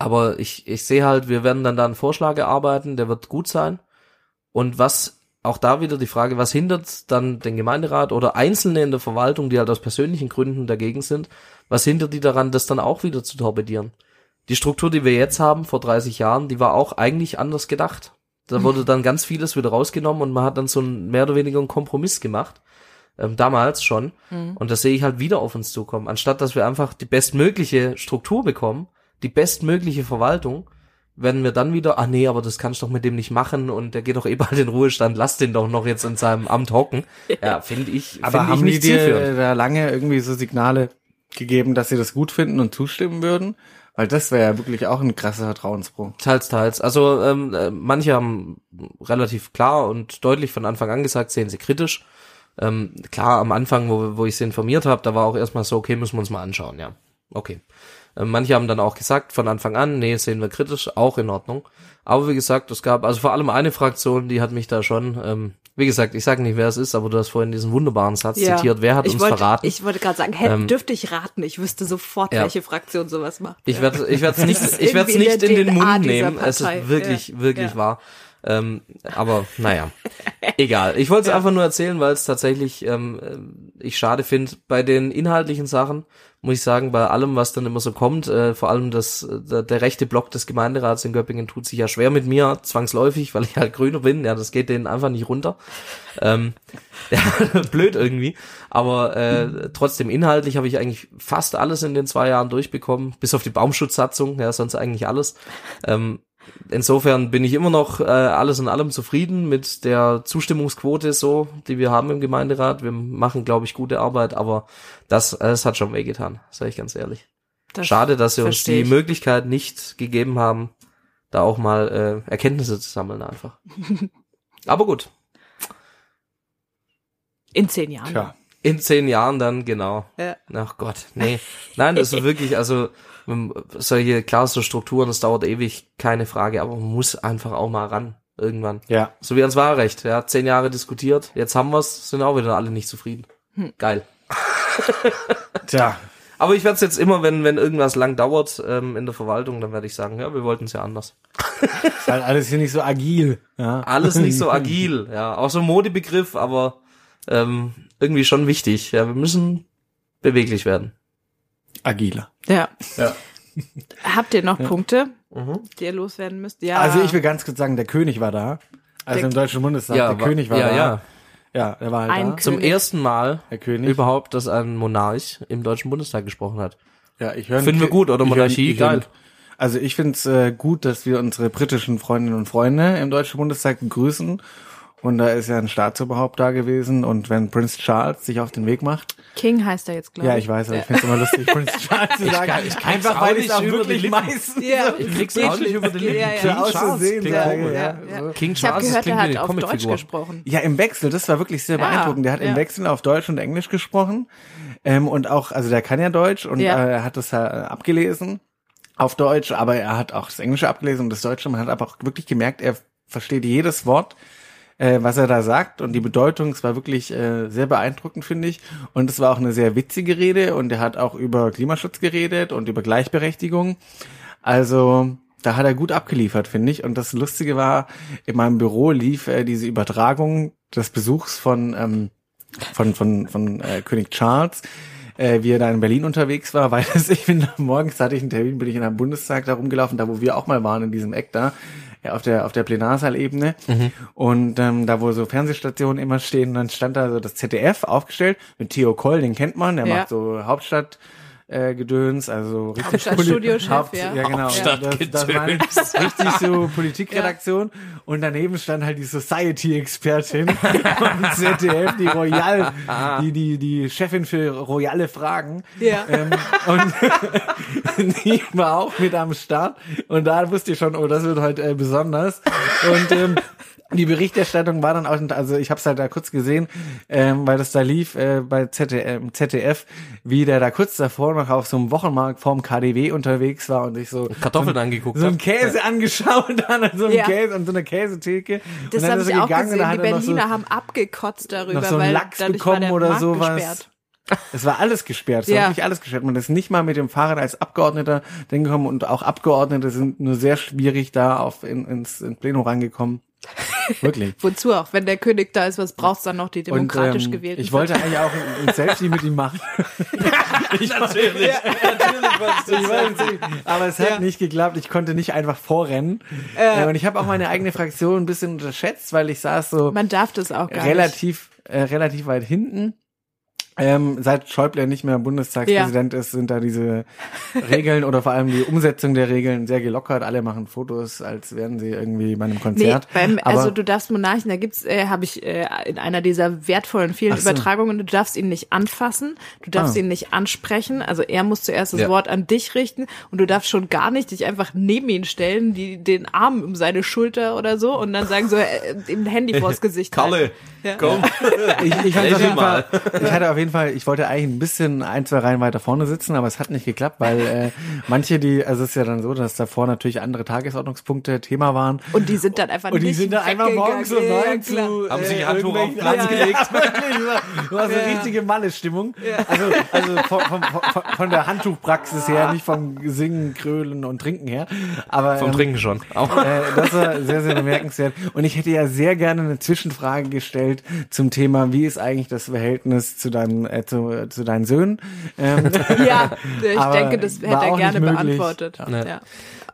aber ich, ich sehe halt, wir werden dann da einen Vorschlag erarbeiten, der wird gut sein. Und was, auch da wieder die Frage, was hindert dann den Gemeinderat oder Einzelne in der Verwaltung, die halt aus persönlichen Gründen dagegen sind, was hindert die daran, das dann auch wieder zu torpedieren? Die Struktur, die wir jetzt haben, vor 30 Jahren, die war auch eigentlich anders gedacht. Da wurde dann ganz vieles wieder rausgenommen und man hat dann so ein mehr oder weniger einen Kompromiss gemacht. Ähm, damals schon. Und das sehe ich halt wieder auf uns zukommen. Anstatt dass wir einfach die bestmögliche Struktur bekommen, die bestmögliche Verwaltung, werden wir dann wieder, ah nee, aber das kannst du doch mit dem nicht machen und der geht doch eh bald in Ruhestand, lass den doch noch jetzt in seinem Amt hocken. Ja, finde ich, Aber finde ich haben die nicht dir zielführend. da lange irgendwie so Signale gegeben, dass sie das gut finden und zustimmen würden? Weil das wäre ja wirklich auch ein krasser Vertrauensbruch. Teils, teils. Also ähm, äh, manche haben relativ klar und deutlich von Anfang an gesagt, sehen sie kritisch. Ähm, klar, am Anfang, wo, wo ich sie informiert habe, da war auch erstmal so, okay, müssen wir uns mal anschauen, ja. Okay. Ähm, manche haben dann auch gesagt, von Anfang an, nee, sehen wir kritisch, auch in Ordnung. Aber wie gesagt, es gab also vor allem eine Fraktion, die hat mich da schon, ähm, wie gesagt, ich sage nicht, wer es ist, aber du hast vorhin diesen wunderbaren Satz zitiert, wer hat ich uns wollte, verraten? Ich wollte gerade sagen, hätte, Ähm, dürfte ich raten, ich wüsste sofort, ja. welche Fraktion sowas macht. Ich werde ich werde es nicht ich werde es in nicht in den Mund nehmen. Es Partei. ist wirklich Ja. wirklich Ja. wahr. Ähm, aber naja, egal. Ich wollte es einfach nur erzählen, weil es tatsächlich ähm, äh, ich schade finde bei den inhaltlichen Sachen muss ich sagen, bei allem, was dann immer so kommt, äh, vor allem das, äh, der, der rechte Block des Gemeinderats in Göppingen tut sich ja schwer mit mir, zwangsläufig, weil ich halt Grüner bin. Ja, das geht denen einfach nicht runter. Ähm, ja, blöd irgendwie. Aber äh, trotzdem inhaltlich habe ich eigentlich fast alles in den zwei Jahren durchbekommen, bis auf die Baumschutzsatzung, ja, sonst eigentlich alles. Ähm, insofern bin ich immer noch äh, alles in allem zufrieden mit der Zustimmungsquote so, die wir haben im Gemeinderat. Wir machen, glaube ich, gute Arbeit, aber das, das hat schon wehgetan, sage ich ganz ehrlich. Das Schade, dass sie uns die ich. Möglichkeit nicht gegeben haben, da auch mal äh, Erkenntnisse zu sammeln einfach. aber gut, In zehn Jahren. Tja. In zehn Jahren dann, genau. Ja. Ach Gott, nee. Nein, das ist wirklich, also ähm, solche, klar, so Strukturen, das dauert ewig, keine Frage, aber man muss einfach auch mal ran, irgendwann. Ja. So wie ans Wahlrecht, ja, zehn Jahre diskutiert, jetzt haben wir's, sind auch wieder alle nicht zufrieden. Hm. Geil. Tja. Aber ich werde es jetzt immer, wenn, wenn irgendwas lang dauert ähm, in der Verwaltung, dann werde ich sagen, ja, wir wollten es ja anders. Ist halt alles hier nicht so agil. Ja. Alles nicht so agil, ja, auch so ein Modebegriff, aber ähm, irgendwie schon wichtig. Ja, wir müssen beweglich werden. Agiler. Ja. Ja. Habt ihr noch Punkte, die ihr loswerden müsst? Ja. Also ich will ganz kurz sagen, der König war da. Also Der- im Deutschen Bundestag, Ja, der wa- König war ja, da. ja. Ja, der war halt Ein da. Kö- Zum König. ersten Mal Der König. überhaupt, dass ein Monarch im Deutschen Bundestag gesprochen hat. Ja, ich höre. Finden wir gut, oder? Monarchie, geil. Also ich finde es äh, gut, dass wir unsere britischen Freundinnen und Freunde im Deutschen Bundestag begrüßen. Und da ist ja ein Staatsoberhaupt da gewesen. Und wenn Prince Charles sich auf den Weg macht, King heißt er jetzt, glaube ja, ich. ich weiß, aber ich finde es immer lustig, Prince Charles zu sagen. kann- ich krieg's einfach auch weil ich es auch wirklich meistens Ja, Ich krieg's auch nicht über die Ja, Lippen. ja, King ja. Charles klingt. Ja, Ja. King Ich habe Charles gehört, er klingt wie hat auf Deutsch gesprochen. Ja, im Wechsel, das war wirklich sehr beeindruckend. Der hat ja. im Wechsel auf Deutsch und Englisch gesprochen. Ähm, und auch, also der kann ja Deutsch und Ja. äh, er hat das äh, abgelesen auf Deutsch, aber er hat auch das Englische abgelesen und das Deutsche. Man hat aber auch wirklich gemerkt, er versteht jedes Wort, äh, was er da sagt und die Bedeutung. Es war wirklich äh, sehr beeindruckend, finde ich. Und es war auch eine sehr witzige Rede und er hat auch über Klimaschutz geredet und über Gleichberechtigung. Also da hat er gut abgeliefert, finde ich. Und das Lustige war, in meinem Büro lief äh, diese Übertragung des Besuchs von ähm, von von von äh, König Charles, äh, wie er da in Berlin unterwegs war, weil das, ich bin morgens hatte ich einen Termin, bin ich in einem Bundestag da rumgelaufen, da wo wir auch mal waren in diesem Eck da. Ja, auf der auf der Plenarsaalebene und ähm, da wo so Fernsehstationen immer stehen, dann stand da so das ZDF aufgestellt mit Theo Koll, den kennt man, der Ja. macht so Hauptstadt äh, Gedöns, also richtig Hauptstadtstudiochef, Haupt, ja. ja genau. Das, das war richtig so Politikredaktion und daneben stand halt die Society-Expertin vom ZDF, die Royal, die, die, die Chefin für royale Fragen. Ja. Ähm, und die war auch mit am Start und da wusste ich schon, oh, das wird heute äh, besonders. Und ähm, die Berichterstattung war dann auch, also ich habe es halt da kurz gesehen, ähm, weil das da lief äh, bei ZDF, ZDF, wie der da kurz davor noch auf so einem Wochenmarkt vorm KDW unterwegs war und sich so Kartoffeln so, angeguckt so einen. Käse angeschaut hat, an so einem Ja. Käse, an so einer Käsetheke. Das und dann habe ist ich auch gegangen und gesehen. Die er noch so, Berliner haben abgekotzt darüber, noch so einen weil Lachs bekommen der oder Markt sowas. gesperrt. Es war alles gesperrt, es Ja. war wirklich alles gesperrt. Man ist nicht mal mit dem Fahrrad als Abgeordneter hingekommen und auch Abgeordnete sind nur sehr schwierig da auf in, ins, ins Plenum reingekommen. Wirklich. Wozu auch? Wenn der König da ist, was brauchst du dann noch die demokratisch und, ähm, gewählten? Ich wollte eigentlich auch ein, ein Selfie mit ihm machen. natürlich, natürlich was Ich wollte, aber es hat nicht geklappt. Ich konnte nicht einfach vorrennen. Äh, und ich habe auch meine eigene Fraktion ein bisschen unterschätzt, weil ich saß so Man darf das auch gar relativ, äh, relativ weit hinten. Ähm, seit Schäuble nicht mehr Bundestagspräsident ist, sind da diese Regeln oder vor allem die Umsetzung der Regeln sehr gelockert. Alle machen Fotos, als wären sie irgendwie bei einem Nee, Konzert. beim, Aber- also du darfst Monarchen, da gibt's, äh, habe ich äh, in einer dieser wertvollen vielen so. Übertragungen, du darfst ihn nicht anfassen, du darfst Ah. ihn nicht ansprechen, also er muss zuerst das Ja. Wort an dich richten und du darfst schon gar nicht dich einfach neben ihn stellen, die den Arm um seine Schulter oder so und dann sagen so, äh, ihm ein Handy vors Gesicht Kalle, halten. Ja. komm. ich, ich, Red auf jeden mal. Fall, ich hatte auf jeden Fall, ich wollte eigentlich ein bisschen ein, zwei Reihen weiter vorne sitzen, aber es hat nicht geklappt, weil äh, manche, die, also es ist ja dann so, dass davor natürlich andere Tagesordnungspunkte Thema waren. Und die sind dann einfach Und die nicht sind da einfach morgens um Ja, neun zu Haben äh, sich Handtuch auf den Platz ja, gelegt. Ja, wirklich, war, war so Ja. richtige Malle-Stimmung. Also, also von, von, von, von der Handtuchpraxis her, nicht vom Singen, Krölen und Trinken her. Aber Vom ähm, Trinken schon. Auch. äh, das war sehr, sehr bemerkenswert. Und ich hätte ja sehr gerne eine Zwischenfrage gestellt zum Thema, wie ist eigentlich das Verhältnis zu deinem, äh, zu, zu deinen Söhnen? Ähm, Ja, ich denke, das hätte er gerne beantwortet. Nee. Ja.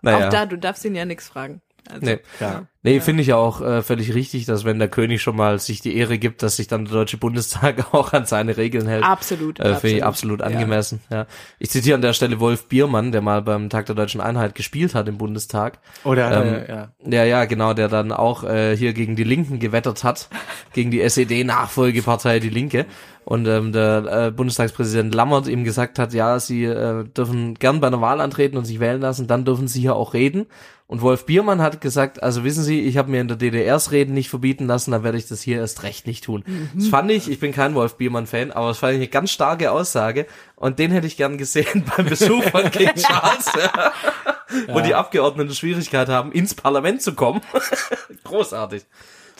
Naja. Auch da, du darfst ihn ja nichts fragen. Also, Nee. ja. Nee, finde ich auch äh, völlig richtig, dass wenn der König schon mal sich die Ehre gibt, dass sich dann der Deutsche Bundestag auch an seine Regeln hält. Absolut. Äh, Finde ich absolut Ja. angemessen. Ja. Ich zitiere an der Stelle Wolf Biermann, der mal beim Tag der Deutschen Einheit gespielt hat im Bundestag. Oder, Ähm, äh, ja. Ja, ja, genau, der dann auch äh, hier gegen die Linken gewettert hat, gegen die SED-Nachfolgepartei Die Linke. Und ähm, der äh, Bundestagspräsident Lammert ihm gesagt hat, ja, sie äh, dürfen gern bei einer Wahl antreten und sich wählen lassen, dann dürfen sie hier auch reden. Und Wolf Biermann hat gesagt, also wissen Sie, ich habe mir in der DDRs Reden nicht verbieten lassen, dann werde ich das hier erst recht nicht tun. Das fand ich, ich bin kein Wolf Biermann-Fan, aber das fand ich eine ganz starke Aussage. Und den hätte ich gern gesehen beim Besuch von King Charles, ja, wo die Abgeordneten Schwierigkeit haben, ins Parlament zu kommen. Großartig.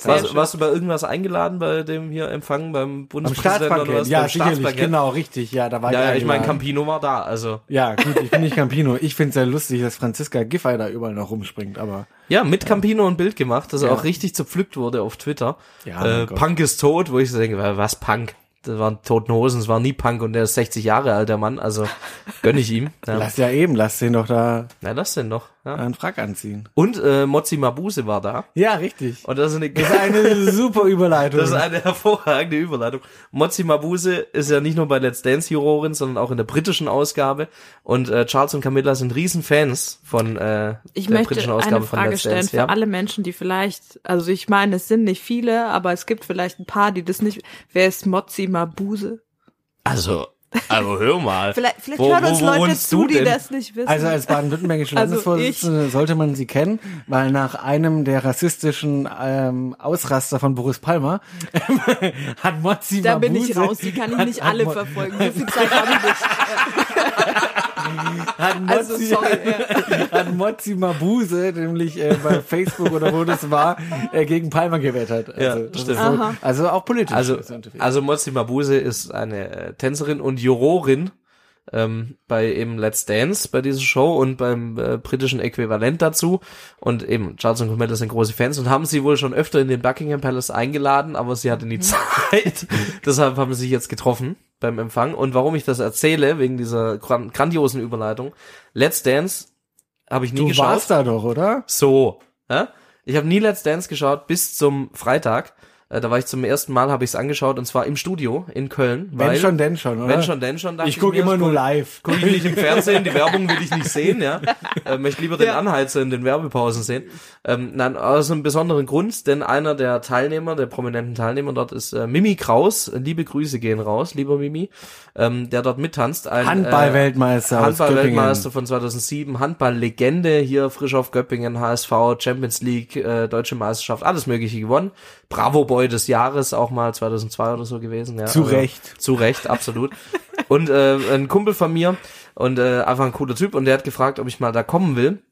Warst, warst du bei irgendwas eingeladen bei dem hier Empfang beim Am Bundespräsidenten oder was? ja, beim sicherlich, genau, richtig, ja, da war Ja, ja, ich ich meine. Campino war da, also. Ja, gut, ich bin nicht Campino. Ich finde es sehr lustig, dass Franziska Giffey da überall noch rumspringt, aber Ja, mit Campino ein Bild gemacht, das Ja. auch richtig zerpflückt wurde auf Twitter. Ja, äh. Punk ist tot, wo ich so denke, was Punk? Das waren Toten Hosen, es war nie Punk und der ist 60 Jahre alt, der Mann, also gönn ich ihm. Ja. Lass ja eben, lass den doch da Na, das denn noch. Ja. einen Frack anziehen. Und äh, Mozzi Mabuse war da. Ja, richtig. Und das ist eine, Das ist eine super Überleitung. das ist eine hervorragende Überleitung. Mozzi Mabuse ist ja nicht nur bei Let's Dance Jurorin, sondern auch in der britischen Ausgabe. Und äh, Charles und Camilla sind Riesenfans von äh, Ich der möchte britischen eine Ausgabe von Frage Let's stellen Dance. für Ja. alle Menschen, die vielleicht, also ich meine, es sind nicht viele, aber es gibt vielleicht ein paar, die das nicht. Wer ist Mozzi Mabuse? Also, also hör mal. Vielleicht, vielleicht Wo- hören wo- uns wo Leute wohnst zu, du die denn? das nicht wissen. Also als baden-württembergische Also Landesvorsitzende sollte man sie kennen, weil nach einem der rassistischen ähm, Ausraster von Boris Palmer hat Mozzi da bin ich raus, die kann ich nicht hat alle verfolgen. So viel Zeit habe ich nicht. Hat Also Mozzi, sorry. Ja. hat Mozzi Mabuse, nämlich äh, bei Facebook oder wo das war, äh, gegen Palmer gewettert. Also, Ja, stimmt. So, also auch politisch. Also, also Mozzi Mabuse ist eine äh, Tänzerin und Jurorin ähm, bei eben Let's Dance, bei dieser Show und beim äh, britischen Äquivalent dazu. Und eben Charles und Camilla sind große Fans und haben sie wohl schon öfter in den Buckingham Palace eingeladen, aber sie hatte nie Zeit. Deshalb haben sie sich jetzt getroffen beim Empfang. Und warum ich das erzähle, wegen dieser gran grandiosen Überleitung, Let's Dance habe ich nie du geschaut. warst da doch, oder? So. Ja? Ich habe nie Let's Dance geschaut bis zum Freitag. Äh, da war ich zum ersten Mal, habe ich es angeschaut und zwar im Studio in Köln. Wenn weil, schon, denn schon, oder? Wenn schon, denn schon. Ich gucke immer das nur live. Guck ich nicht im Fernsehen, die Werbung will ich nicht sehen, ja. Äh, möchte lieber den Ja. Anheizer in den Werbepausen sehen. Ähm, nein, aus einem besonderen Grund, denn einer der Teilnehmer, der prominenten Teilnehmer dort ist äh, Mimi Kraus. Liebe Grüße gehen raus, lieber Mimi, ähm, der dort mittanzt. Ein, Handball-Weltmeister aus Handball-Weltmeister von 2007, Handball-Legende hier frisch auf Göppingen, HSV, Champions League, äh, Deutsche Meisterschaft, alles mögliche gewonnen. Bravo Boy des Jahres, auch mal 2002 oder so gewesen. Ja, Zu Recht. Zu Recht, absolut. und äh, ein Kumpel von mir und äh, einfach ein cooler Typ und der hat gefragt, ob ich mal da kommen will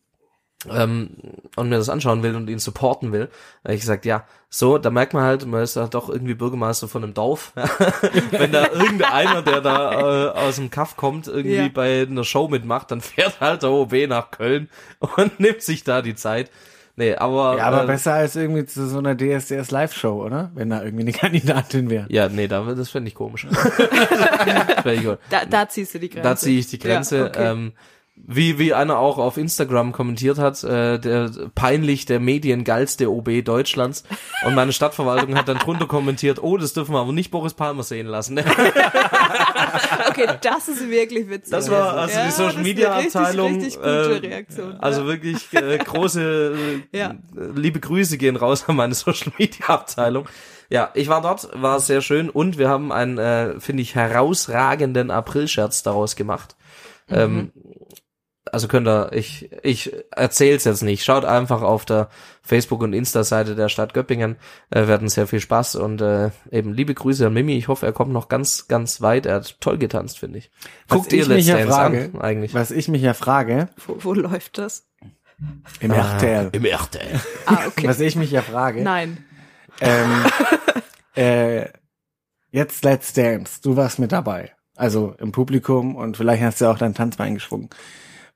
ähm, und mir das anschauen will und ihn supporten will. Da ich gesagt, ja, so, da merkt man halt, man ist halt doch irgendwie Bürgermeister von einem Dorf. Wenn da irgendeiner, der da äh, aus dem Kaff kommt, irgendwie Ja. bei einer Show mitmacht, dann fährt halt der OB nach Köln und nimmt sich da die Zeit. Nee, aber, Ja, aber äh, besser als irgendwie zu so einer DSDS Live-Show, oder? Wenn da irgendwie eine Kandidatin wäre. ja, nee, da, das fände ich komisch. fänd ich. Da, da ziehst du die Grenze. Da ziehe ich die Grenze. Ja, okay. ähm, wie, wie einer auch auf Instagram kommentiert hat, äh, der peinlich der mediengeilste OB Deutschlands. Und meine Stadtverwaltung hat dann drunter kommentiert, oh, das dürfen wir aber nicht Boris Palmer sehen lassen. Okay, das ist wirklich witzig. Das war also Ja, die Social Media eine richtig, Abteilung. Richtig gute äh, Reaktion. Also wirklich äh, große, äh, Ja. liebe Grüße gehen raus an meine Social Media Abteilung. Ja, ich war dort, war sehr schön und wir haben einen, äh, finde ich, herausragenden Aprilscherz daraus gemacht. Ähm, also könnt ihr, ich, ich erzähl's jetzt nicht. Schaut einfach auf der Facebook- und Insta-Seite der Stadt Göppingen. Äh, wir hatten sehr viel Spaß und äh, eben liebe Grüße an Mimi. Ich hoffe, er kommt noch ganz, ganz weit. Er hat toll getanzt, finde ich. Was Guckt ihr ich mich Let's ja Dance frage, an, eigentlich? was ich mich ja frage, wo, wo läuft das? im RTL, Im RTL. Ah, okay. was ich mich ja frage, Nein. ähm, äh, jetzt Let's Dance, du warst mit dabei. Also im Publikum und vielleicht hast du auch dein Tanzbein geschwungen.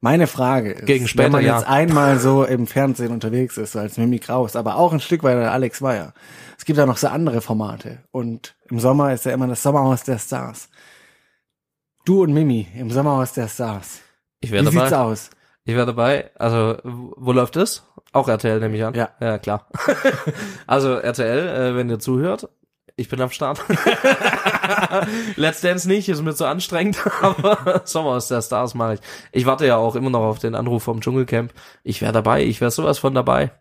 Meine Frage ist, Gegen später, wenn man ja. jetzt einmal so im Fernsehen unterwegs ist, so als Mimi Kraus, aber auch ein Stück weit der Alex Weyer. Es gibt ja noch so andere Formate. Und im Sommer ist ja immer das Sommerhaus der Stars. Du und Mimi im Sommerhaus der Stars. Ich Wie wäre sieht's dabei. aus? Ich wäre dabei. Also, wo läuft das? Auch RTL nehme ich an. Ja. Ja, klar. also RTL, äh, wenn ihr zuhört, ich bin am Start. Let's Dance nicht, ist mir zu anstrengend, aber Sommer aus der Stars mache ich. Ich warte ja auch immer noch auf den Anruf vom Dschungelcamp. Ich wäre dabei, ich wäre sowas von dabei.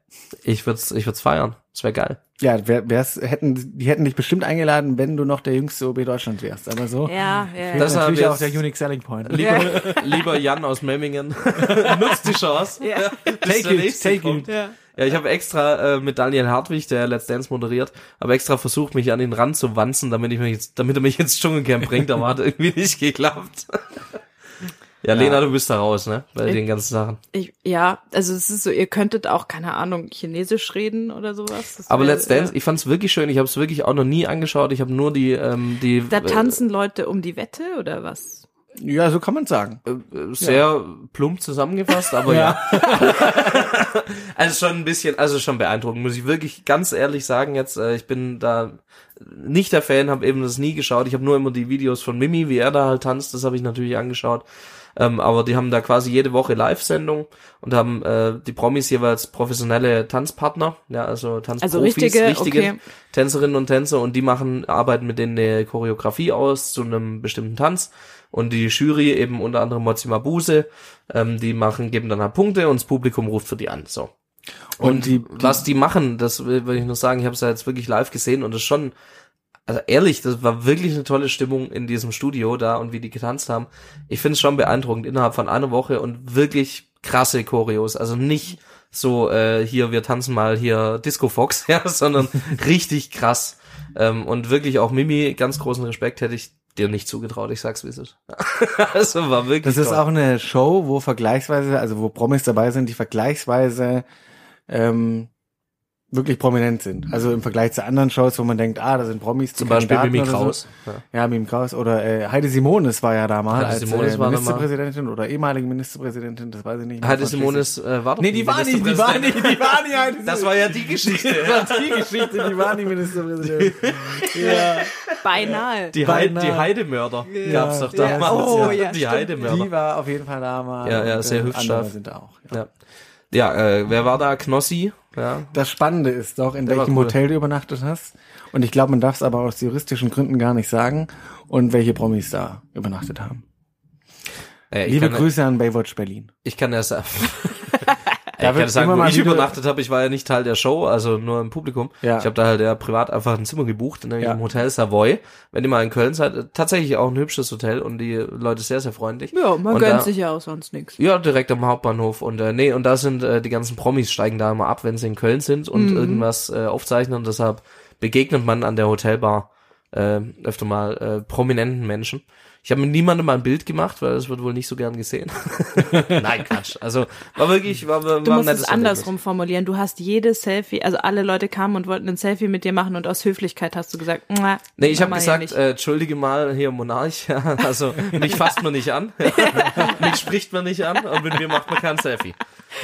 Ich würd's, ich würd's feiern. Das wäre geil. Ja, wer, wär's, hätten, die hätten dich bestimmt eingeladen, wenn du noch der jüngste OB Deutschland wärst. Aber so. Ja, ja. Das Das ist natürlich auch der unique selling point. Lieber, lieber Jan aus Memmingen, nutzt die Chance. Ja. Der it, take it. ja. Ja, ich habe extra äh, mit Daniel Hartwig, der Let's Dance moderiert, habe extra versucht, mich an den Rand zu wanzen, damit ich mich jetzt, damit er mich ins Dschungelcamp bringt, aber hat irgendwie nicht geklappt. ja, Lena, du bist da raus, ne? Bei Ich- den ganzen Sachen. Ich, ja, also es ist so, ihr könntet auch, keine Ahnung, Chinesisch reden oder sowas. Das Aber wär, Let's Dance, äh, ich fand's wirklich schön. Ich habe es wirklich auch noch nie angeschaut. Ich habe nur die, ähm, die. Da tanzen Leute um die Wette oder was? Ja, so kann man sagen. Äh, Sehr plump zusammengefasst, aber ja. also schon ein bisschen, also schon beeindruckend, muss ich wirklich ganz ehrlich sagen jetzt. Äh, ich bin da nicht der Fan, habe eben das nie geschaut. Ich habe nur immer die Videos von Mimi, wie er da halt tanzt, das habe ich natürlich angeschaut. Ähm, aber die haben da quasi jede Woche Live-Sendung und haben äh, die Promis jeweils professionelle Tanzpartner, ja, also Tanzprofis, Also richtige, okay. Tänzerinnen und Tänzer und die machen, arbeiten mit denen eine Choreografie aus zu einem bestimmten Tanz und die Jury eben unter anderem Mozi Mabuse, ähm, die machen, geben dann halt Punkte und das Publikum ruft für die an, so. Und, Und die- was die machen, das will will ich nur sagen, ich habe es ja jetzt wirklich live gesehen und das ist schon, also ehrlich, das war wirklich eine tolle Stimmung in diesem Studio da und wie die getanzt haben. Ich finde es schon beeindruckend innerhalb von einer Woche und wirklich krasse Choreos. Also nicht so äh, hier, wir tanzen mal hier Disco Fox, ja, sondern richtig krass. Ähm, und wirklich auch Mimi, ganz großen Respekt hätte ich dir nicht zugetraut, ich sag's wie es ist. also war wirklich Das ist toll. auch eine Show, wo vergleichsweise, also wo Promis dabei sind, die vergleichsweise ähm, wirklich prominent sind. Also im Vergleich zu anderen Shows, wo man denkt, ah, da sind Promis. zum Beispiel Mimi oder so. Kraus. Ja. Ja, Mimi Kraus oder äh, Heide Simonis war ja da mal Heide als Simonis äh, war da mal. Ministerpräsidentin oder ehemalige Ministerpräsidentin, das weiß ich nicht. mehr. Heide Von Simonis äh, war doch Nee, die war nicht, die war nicht, die war nicht Heide Das war ja die Geschichte. Das war die Geschichte, die war nicht Ministerpräsidentin. ja. Beinahe. Die, Heide, die Heidemörder gab's doch Ja. damals. Oh, ja, die stimmt. Heidemörder. Die war auf jeden Fall da mal. Ja, ja, sehr äh, hübsch andere sind da auch. Ja. Ja, ja äh, wer war da? Knossi? Ja. Das Spannende ist doch, in Der welchem cool. Hotel du übernachtet hast. Und ich glaube, man darf es aber aus juristischen Gründen gar nicht sagen. Und welche Promis da übernachtet haben. Äh, Liebe kann, Grüße an Baywatch Berlin. ich kann sagen. Da ich kann sagen, wo ich übernachtet habe, ich war ja nicht Teil der Show, also nur im Publikum. Ja. Ich habe da halt ja privat einfach ein Zimmer gebucht, nämlich Ja. im Hotel Savoy. Wenn ihr mal in Köln seid, äh, tatsächlich auch ein hübsches Hotel und die Leute sehr, sehr freundlich. Ja, man Und gönnt da- sich ja auch sonst nichts. Ja, direkt am Hauptbahnhof und äh, nee, und da sind äh, die ganzen Promis steigen da immer ab, wenn sie in Köln sind und Mhm. irgendwas äh, aufzeichnen. Deshalb begegnet man an der Hotelbar äh, öfter mal äh, prominenten Menschen. Ich habe mit niemandem mal ein Bild gemacht, weil das wird wohl nicht so gern gesehen. Nein, Quatsch. Also war wirklich, war, war Du ein musst nettes es andersrum formulieren. Du hast jedes Selfie, also alle Leute kamen und wollten ein Selfie mit dir machen und aus Höflichkeit hast du gesagt, "Mua, Nee, ich habe gesagt, nicht." äh, entschuldige mal, hier Monarch, ja, also mich fasst man nicht an, mich spricht man nicht an und mit mir macht man kein Selfie.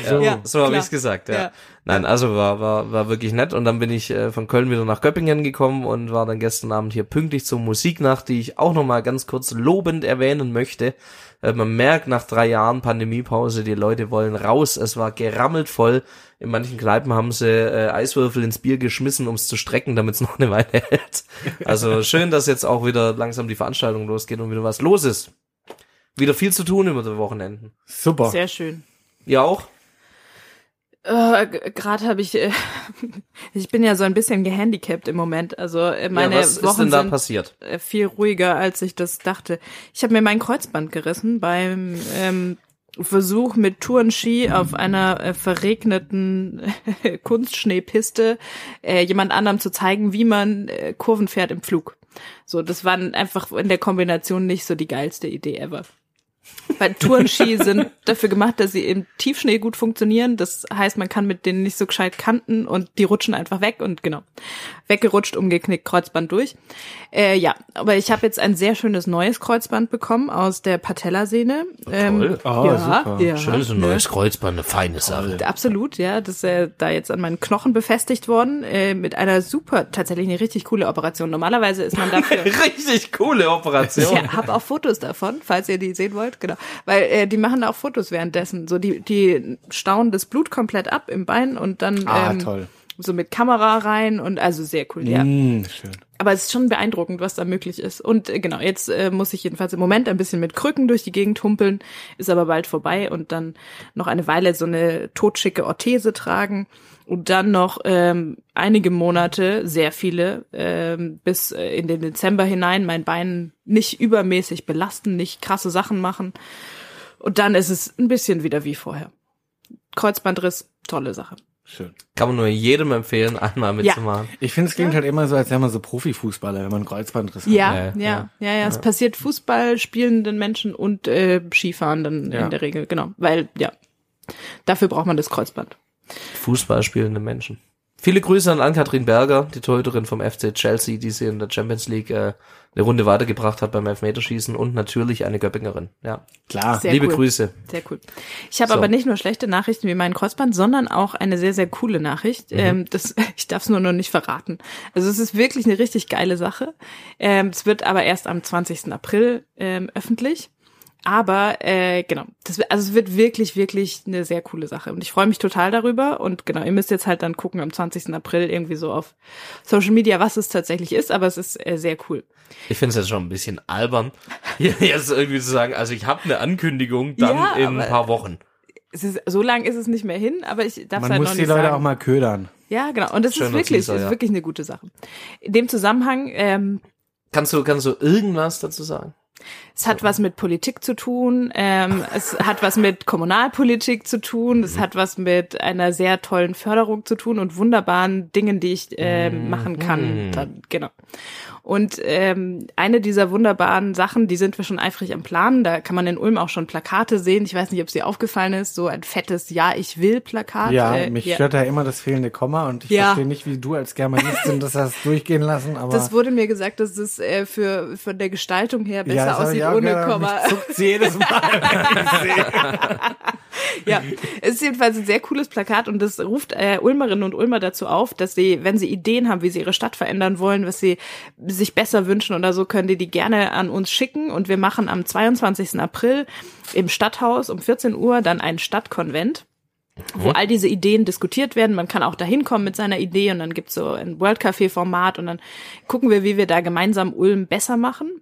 Ja, Ja, so habe klar. ich's gesagt, ja. Nein, also war, war, war wirklich nett und dann bin ich äh, von Köln wieder nach Göppingen gekommen und war dann gestern Abend hier pünktlich zur Musiknacht, die ich auch nochmal ganz kurz lobend erwähnen möchte. Äh, man merkt nach drei Jahren Pandemiepause, die Leute wollen raus. Es war gerammelt voll. In manchen Kneipen haben sie äh, Eiswürfel ins Bier geschmissen, ums zu strecken, damit es noch eine Weile hält. Also schön, dass jetzt auch wieder langsam die Veranstaltung losgeht und wieder was los ist. Wieder viel zu tun über die Wochenenden. Super. Sehr schön. Ihr auch? Äh, Gerade habe ich, äh, ich bin ja so ein bisschen gehandicapt im Moment. Also äh, meine ja, was Wochen ist denn da sind passiert? äh, viel ruhiger, als ich das dachte. Ich habe mir mein Kreuzband gerissen beim ähm, Versuch mit Tourenski auf einer äh, verregneten Kunstschneepiste äh, jemand anderem zu zeigen, wie man äh, Kurven fährt im Flug. So, das war einfach in der Kombination nicht so die geilste Idee ever. Weil Tourenski sind dafür gemacht, dass sie im Tiefschnee gut funktionieren. Das heißt, man kann mit denen nicht so gescheit kanten und die rutschen einfach weg und genau. Weggerutscht, umgeknickt, Kreuzband durch. Äh, ja, aber ich habe jetzt ein sehr schönes neues Kreuzband bekommen aus der Patellasehne. Ähm, toll. Oh, ja, super. ja, Schön, so ein neues Kreuzband, eine feine Sache. Absolut, ja. Das ist äh, da jetzt an meinen Knochen befestigt worden, äh, mit einer super, tatsächlich eine richtig coole Operation. Normalerweise ist man dafür. Richtig coole Operation. Ich habe auch Fotos davon, falls ihr die sehen wollt, genau. Weil äh, die machen auch Fotos währenddessen. So die, die stauen das Blut komplett ab im Bein und dann Ah, ähm, toll. so mit Kamera rein und also sehr cool, ja. Mm, schön. Aber es ist schon beeindruckend, was da möglich ist. Und äh, genau, jetzt äh, muss ich jedenfalls im Moment ein bisschen mit Krücken durch die Gegend humpeln, ist aber bald vorbei und dann noch eine Weile so eine totschicke Orthese tragen und dann noch ähm, einige Monate, sehr viele, ähm, bis äh, in den Dezember hinein mein Bein nicht übermäßig belasten, nicht krasse Sachen machen. Und dann ist es ein bisschen wieder wie vorher. Kreuzbandriss, tolle Sache. Schön. Kann man nur jedem empfehlen, einmal mitzumachen. Ich finde, es klingt halt immer so, als wäre man so Profifußballer, wenn man Kreuzbandriss hat. Ja, Ja, ja, ja. ja, ja, Es passiert Fußball spielenden Menschen und äh, Skifahrenden Ja. in der Regel, genau. Weil, ja, dafür braucht man das Kreuzband. Fußball spielende Menschen. viele Grüße an Ann-Kathrin Berger, die Torhüterin vom FC Chelsea, die sie in der Champions League äh, eine Runde weitergebracht hat beim Elfmeterschießen und natürlich eine Göppingerin. Ja, Klar. Sehr liebe cool. Grüße. Sehr cool. Ich habe So. aber nicht nur schlechte Nachrichten wie mein Kreuzband, sondern auch eine sehr, sehr coole Nachricht. Mhm. Ähm, das, ich darf es nur noch nicht verraten. Also es ist wirklich eine richtig geile Sache. Ähm, es wird aber erst am 20. April ähm, öffentlich. Aber äh, genau, das, wird- also es wird wirklich, wirklich eine sehr coole Sache. Und ich freue mich total darüber. Und genau, ihr müsst jetzt halt dann gucken am 20. April irgendwie so auf Social Media, was es tatsächlich ist. Aber es ist äh, sehr cool. Ich finde es jetzt schon ein bisschen albern, jetzt irgendwie zu sagen, also ich habe eine Ankündigung dann Ja, in ein paar Wochen. Es ist, so lang ist es nicht mehr hin, aber ich darf es Man halt muss noch die nicht Leute sagen. auch mal ködern. Ja, genau. Und es ist wirklich, Teaser, ist ja. wirklich eine gute Sache. In dem Zusammenhang, ähm, Kannst du, kannst du irgendwas dazu sagen? Es hat was mit Politik zu tun, ähm, es hat was mit Kommunalpolitik zu tun, Mhm. es hat was mit einer sehr tollen Förderung zu tun und wunderbaren Dingen, die ich ähm, machen Mhm. kann. Dann, genau. Und ähm, eine dieser wunderbaren Sachen, die sind wir schon eifrig am Planen. Da kann man in Ulm auch schon Plakate sehen. Ich weiß nicht, ob es dir aufgefallen ist, so ein fettes Ja, ich will Plakat. Ja, äh, mich ja. stört da immer das fehlende Komma und ich Ja. verstehe nicht, wie du als Germanistin das hast durchgehen lassen, aber Das wurde mir gesagt, dass es äh, für von der Gestaltung her besser hab aussieht ohne aber Komma. Mich zuckt's jedes Mal. Ja, es ist jedenfalls ein sehr cooles Plakat und das ruft äh, Ulmerinnen und Ulmer dazu auf, dass sie, wenn sie Ideen haben, wie sie ihre Stadt verändern wollen, was sie sich besser wünschen oder so, können die die gerne an uns schicken und wir machen am 22. April im Stadthaus um 14 Uhr dann einen Stadtkonvent wo all diese Ideen diskutiert werden. Man kann auch da hinkommen mit seiner Idee und dann gibt's so ein World Café Format und dann gucken wir, wie wir da gemeinsam Ulm besser machen.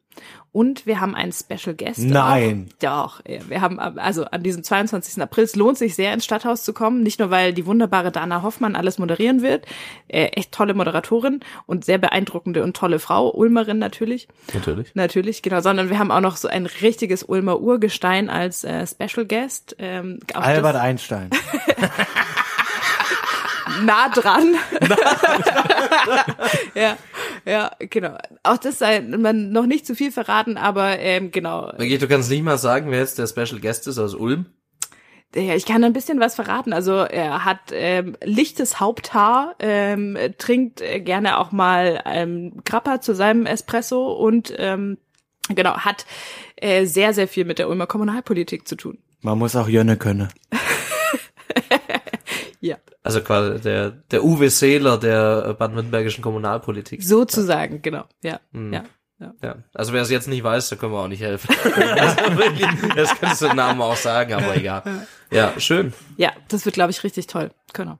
Und wir haben einen Special Guest. Nein. Auch. Doch, wir haben also an diesem 22. April, es lohnt sich sehr ins Stadthaus zu kommen, nicht nur weil die wunderbare Dana Hoffmann alles moderieren wird, äh, echt tolle Moderatorin und sehr beeindruckende und tolle Frau, Ulmerin natürlich. Natürlich. Natürlich, genau, sondern wir haben auch noch so ein richtiges Ulmer Urgestein als äh, Special Guest. Ähm, Albert Einstein. nah dran. ja, ja, genau. Auch das sei man noch nicht zu viel verraten, aber ähm, genau. Maggie, du kannst nicht mal sagen, wer jetzt der Special Guest ist aus Ulm. Ja, ich kann ein bisschen was verraten. Also er hat ähm, lichtes Haupthaar, ähm, trinkt äh, gerne auch mal ähm, Grappa zu seinem Espresso und ähm, genau hat äh, sehr sehr viel mit der Ulmer Kommunalpolitik zu tun. Man muss auch Jönne können. Ja, Also quasi der, der Uwe Seeler der äh, baden-württembergischen Kommunalpolitik. sozusagen, genau. Ja, Hm. ja. Ja. Ja, also wer es jetzt nicht weiß, da können wir auch nicht helfen. also wirklich, das kannst du den Namen auch sagen, aber egal. Ja, schön. Ja, das wird, glaube ich, richtig toll. Genau.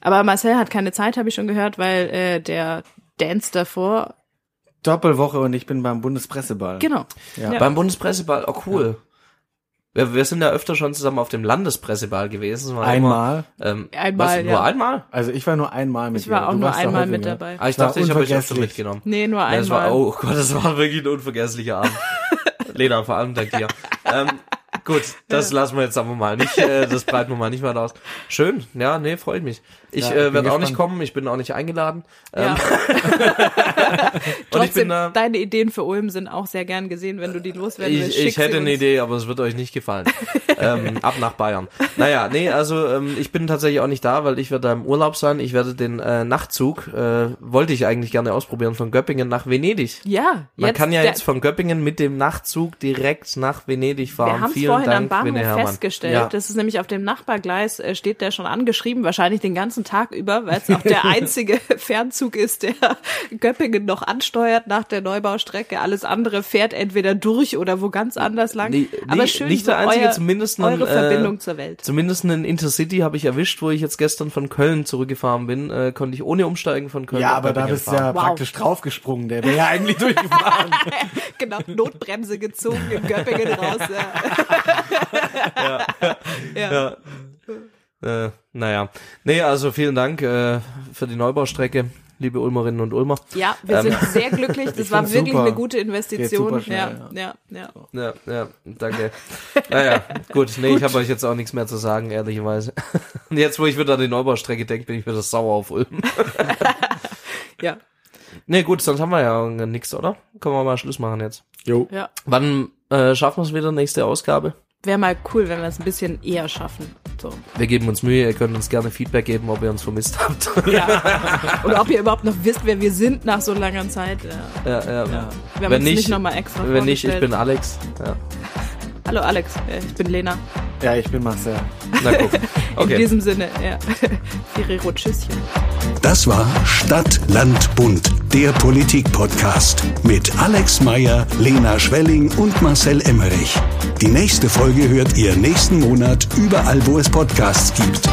Aber Marcel hat keine Zeit, habe ich schon gehört, weil äh, der Dance davor. Doppelwoche und ich bin beim Bundespresseball. Genau. Ja. Ja. Beim Bundespresseball, oh cool. Wir, wir sind ja öfter schon zusammen auf dem Landespresseball gewesen. Einmal. Immer, ähm, Einmal, was, Nur ja. einmal? Also ich war nur einmal mit Ich war auch Du nur einmal mit dabei. Ah, ich War dachte, ich habe euch öfter mitgenommen. Nee, nur Ja, das war, einmal. oh Gott, das war wirklich ein unvergesslicher Abend. Lena, vor allem dank dir. Ähm, gut, das lassen wir jetzt aber mal nicht, äh, das breiten wir mal nicht mal aus. Schön, ja, nee, freut mich. Ich Ja, äh, werde auch nicht kommen, ich bin auch nicht eingeladen. Ja. Ähm, und ich Trotzdem, bin da, deine Ideen für Ulm sind auch sehr gern gesehen, wenn du die loswerden willst. ich, ich hätte eine. Idee, aber es wird euch nicht gefallen. ähm, ab nach Bayern. Naja, nee, also ähm, ich bin tatsächlich auch nicht da, weil ich werde da im Urlaub sein. Ich werde den äh, Nachtzug, äh, wollte ich eigentlich gerne ausprobieren, von Göppingen nach Venedig. Ja, Man jetzt, kann ja jetzt von Göppingen mit dem Nachtzug direkt nach Venedig fahren. wir haben vorhin Dank, am Bahnhof festgestellt. Ja. Das ist nämlich auf dem Nachbargleis, äh, steht der schon angeschrieben, wahrscheinlich den ganzen Tag über, weil es auch der einzige Fernzug ist, der Göppingen noch ansteuert nach der Neubaustrecke. Alles andere fährt entweder durch oder wo ganz anders lang. Nee, Aber nee, schön, nicht so der einzige, euer, zumindest einen, eure äh, Verbindung zur Welt. Zumindest einen Intercity habe ich erwischt, wo ich jetzt gestern von Köln zurückgefahren bin, äh, konnte ich ohne Umsteigen von Köln Ja, aber da bist du ja Wow. praktisch draufgesprungen. Der wäre ja eigentlich durchgefahren. genau, Notbremse gezogen in Göppingen raus. Ja. ja. Ja. Äh, naja. Nee, also vielen Dank äh, für die Neubaustrecke, liebe Ulmerinnen und Ulmer. Ja, wir Ähm, sind sehr glücklich. Das war wirklich super. eine gute Geht Investition. super ja, schnell, ja, ja. Ja, ja, danke. Naja, gut. Nee, ich habe euch jetzt auch nichts mehr zu sagen, ehrlicherweise. Und jetzt, wo ich wieder an die Neubaustrecke denke, bin ich wieder sauer auf Ulm. ja, Nee, gut, sonst haben wir ja nix, oder? Können wir mal Schluss machen jetzt. Jo. ja. Wann äh, schaffen wir es wieder, nächste Ausgabe? Wäre mal cool, wenn wir es ein bisschen eher schaffen. So. Wir geben uns Mühe, ihr könnt uns gerne Feedback geben, ob ihr uns vermisst habt. Ja. Oder ob ihr überhaupt noch wisst, wer wir sind nach so langer Zeit. Ja. ja, ja. Wir haben Wenn uns nicht, nicht nochmal extra Wenn nicht, ich bin Alex. Ja. Hallo Alex, äh, ich bin Lena. Ja, ich bin Marcel. Na. In Okay. diesem Sinne, ja. Ferrero, tschüsschen. Das war Stadt, Land, Bund, der Politik-Podcast mit Alex Meyer, Lena Schwelling und Marcel Emmerich. Die nächste Folge hört ihr nächsten Monat überall, wo es Podcasts gibt.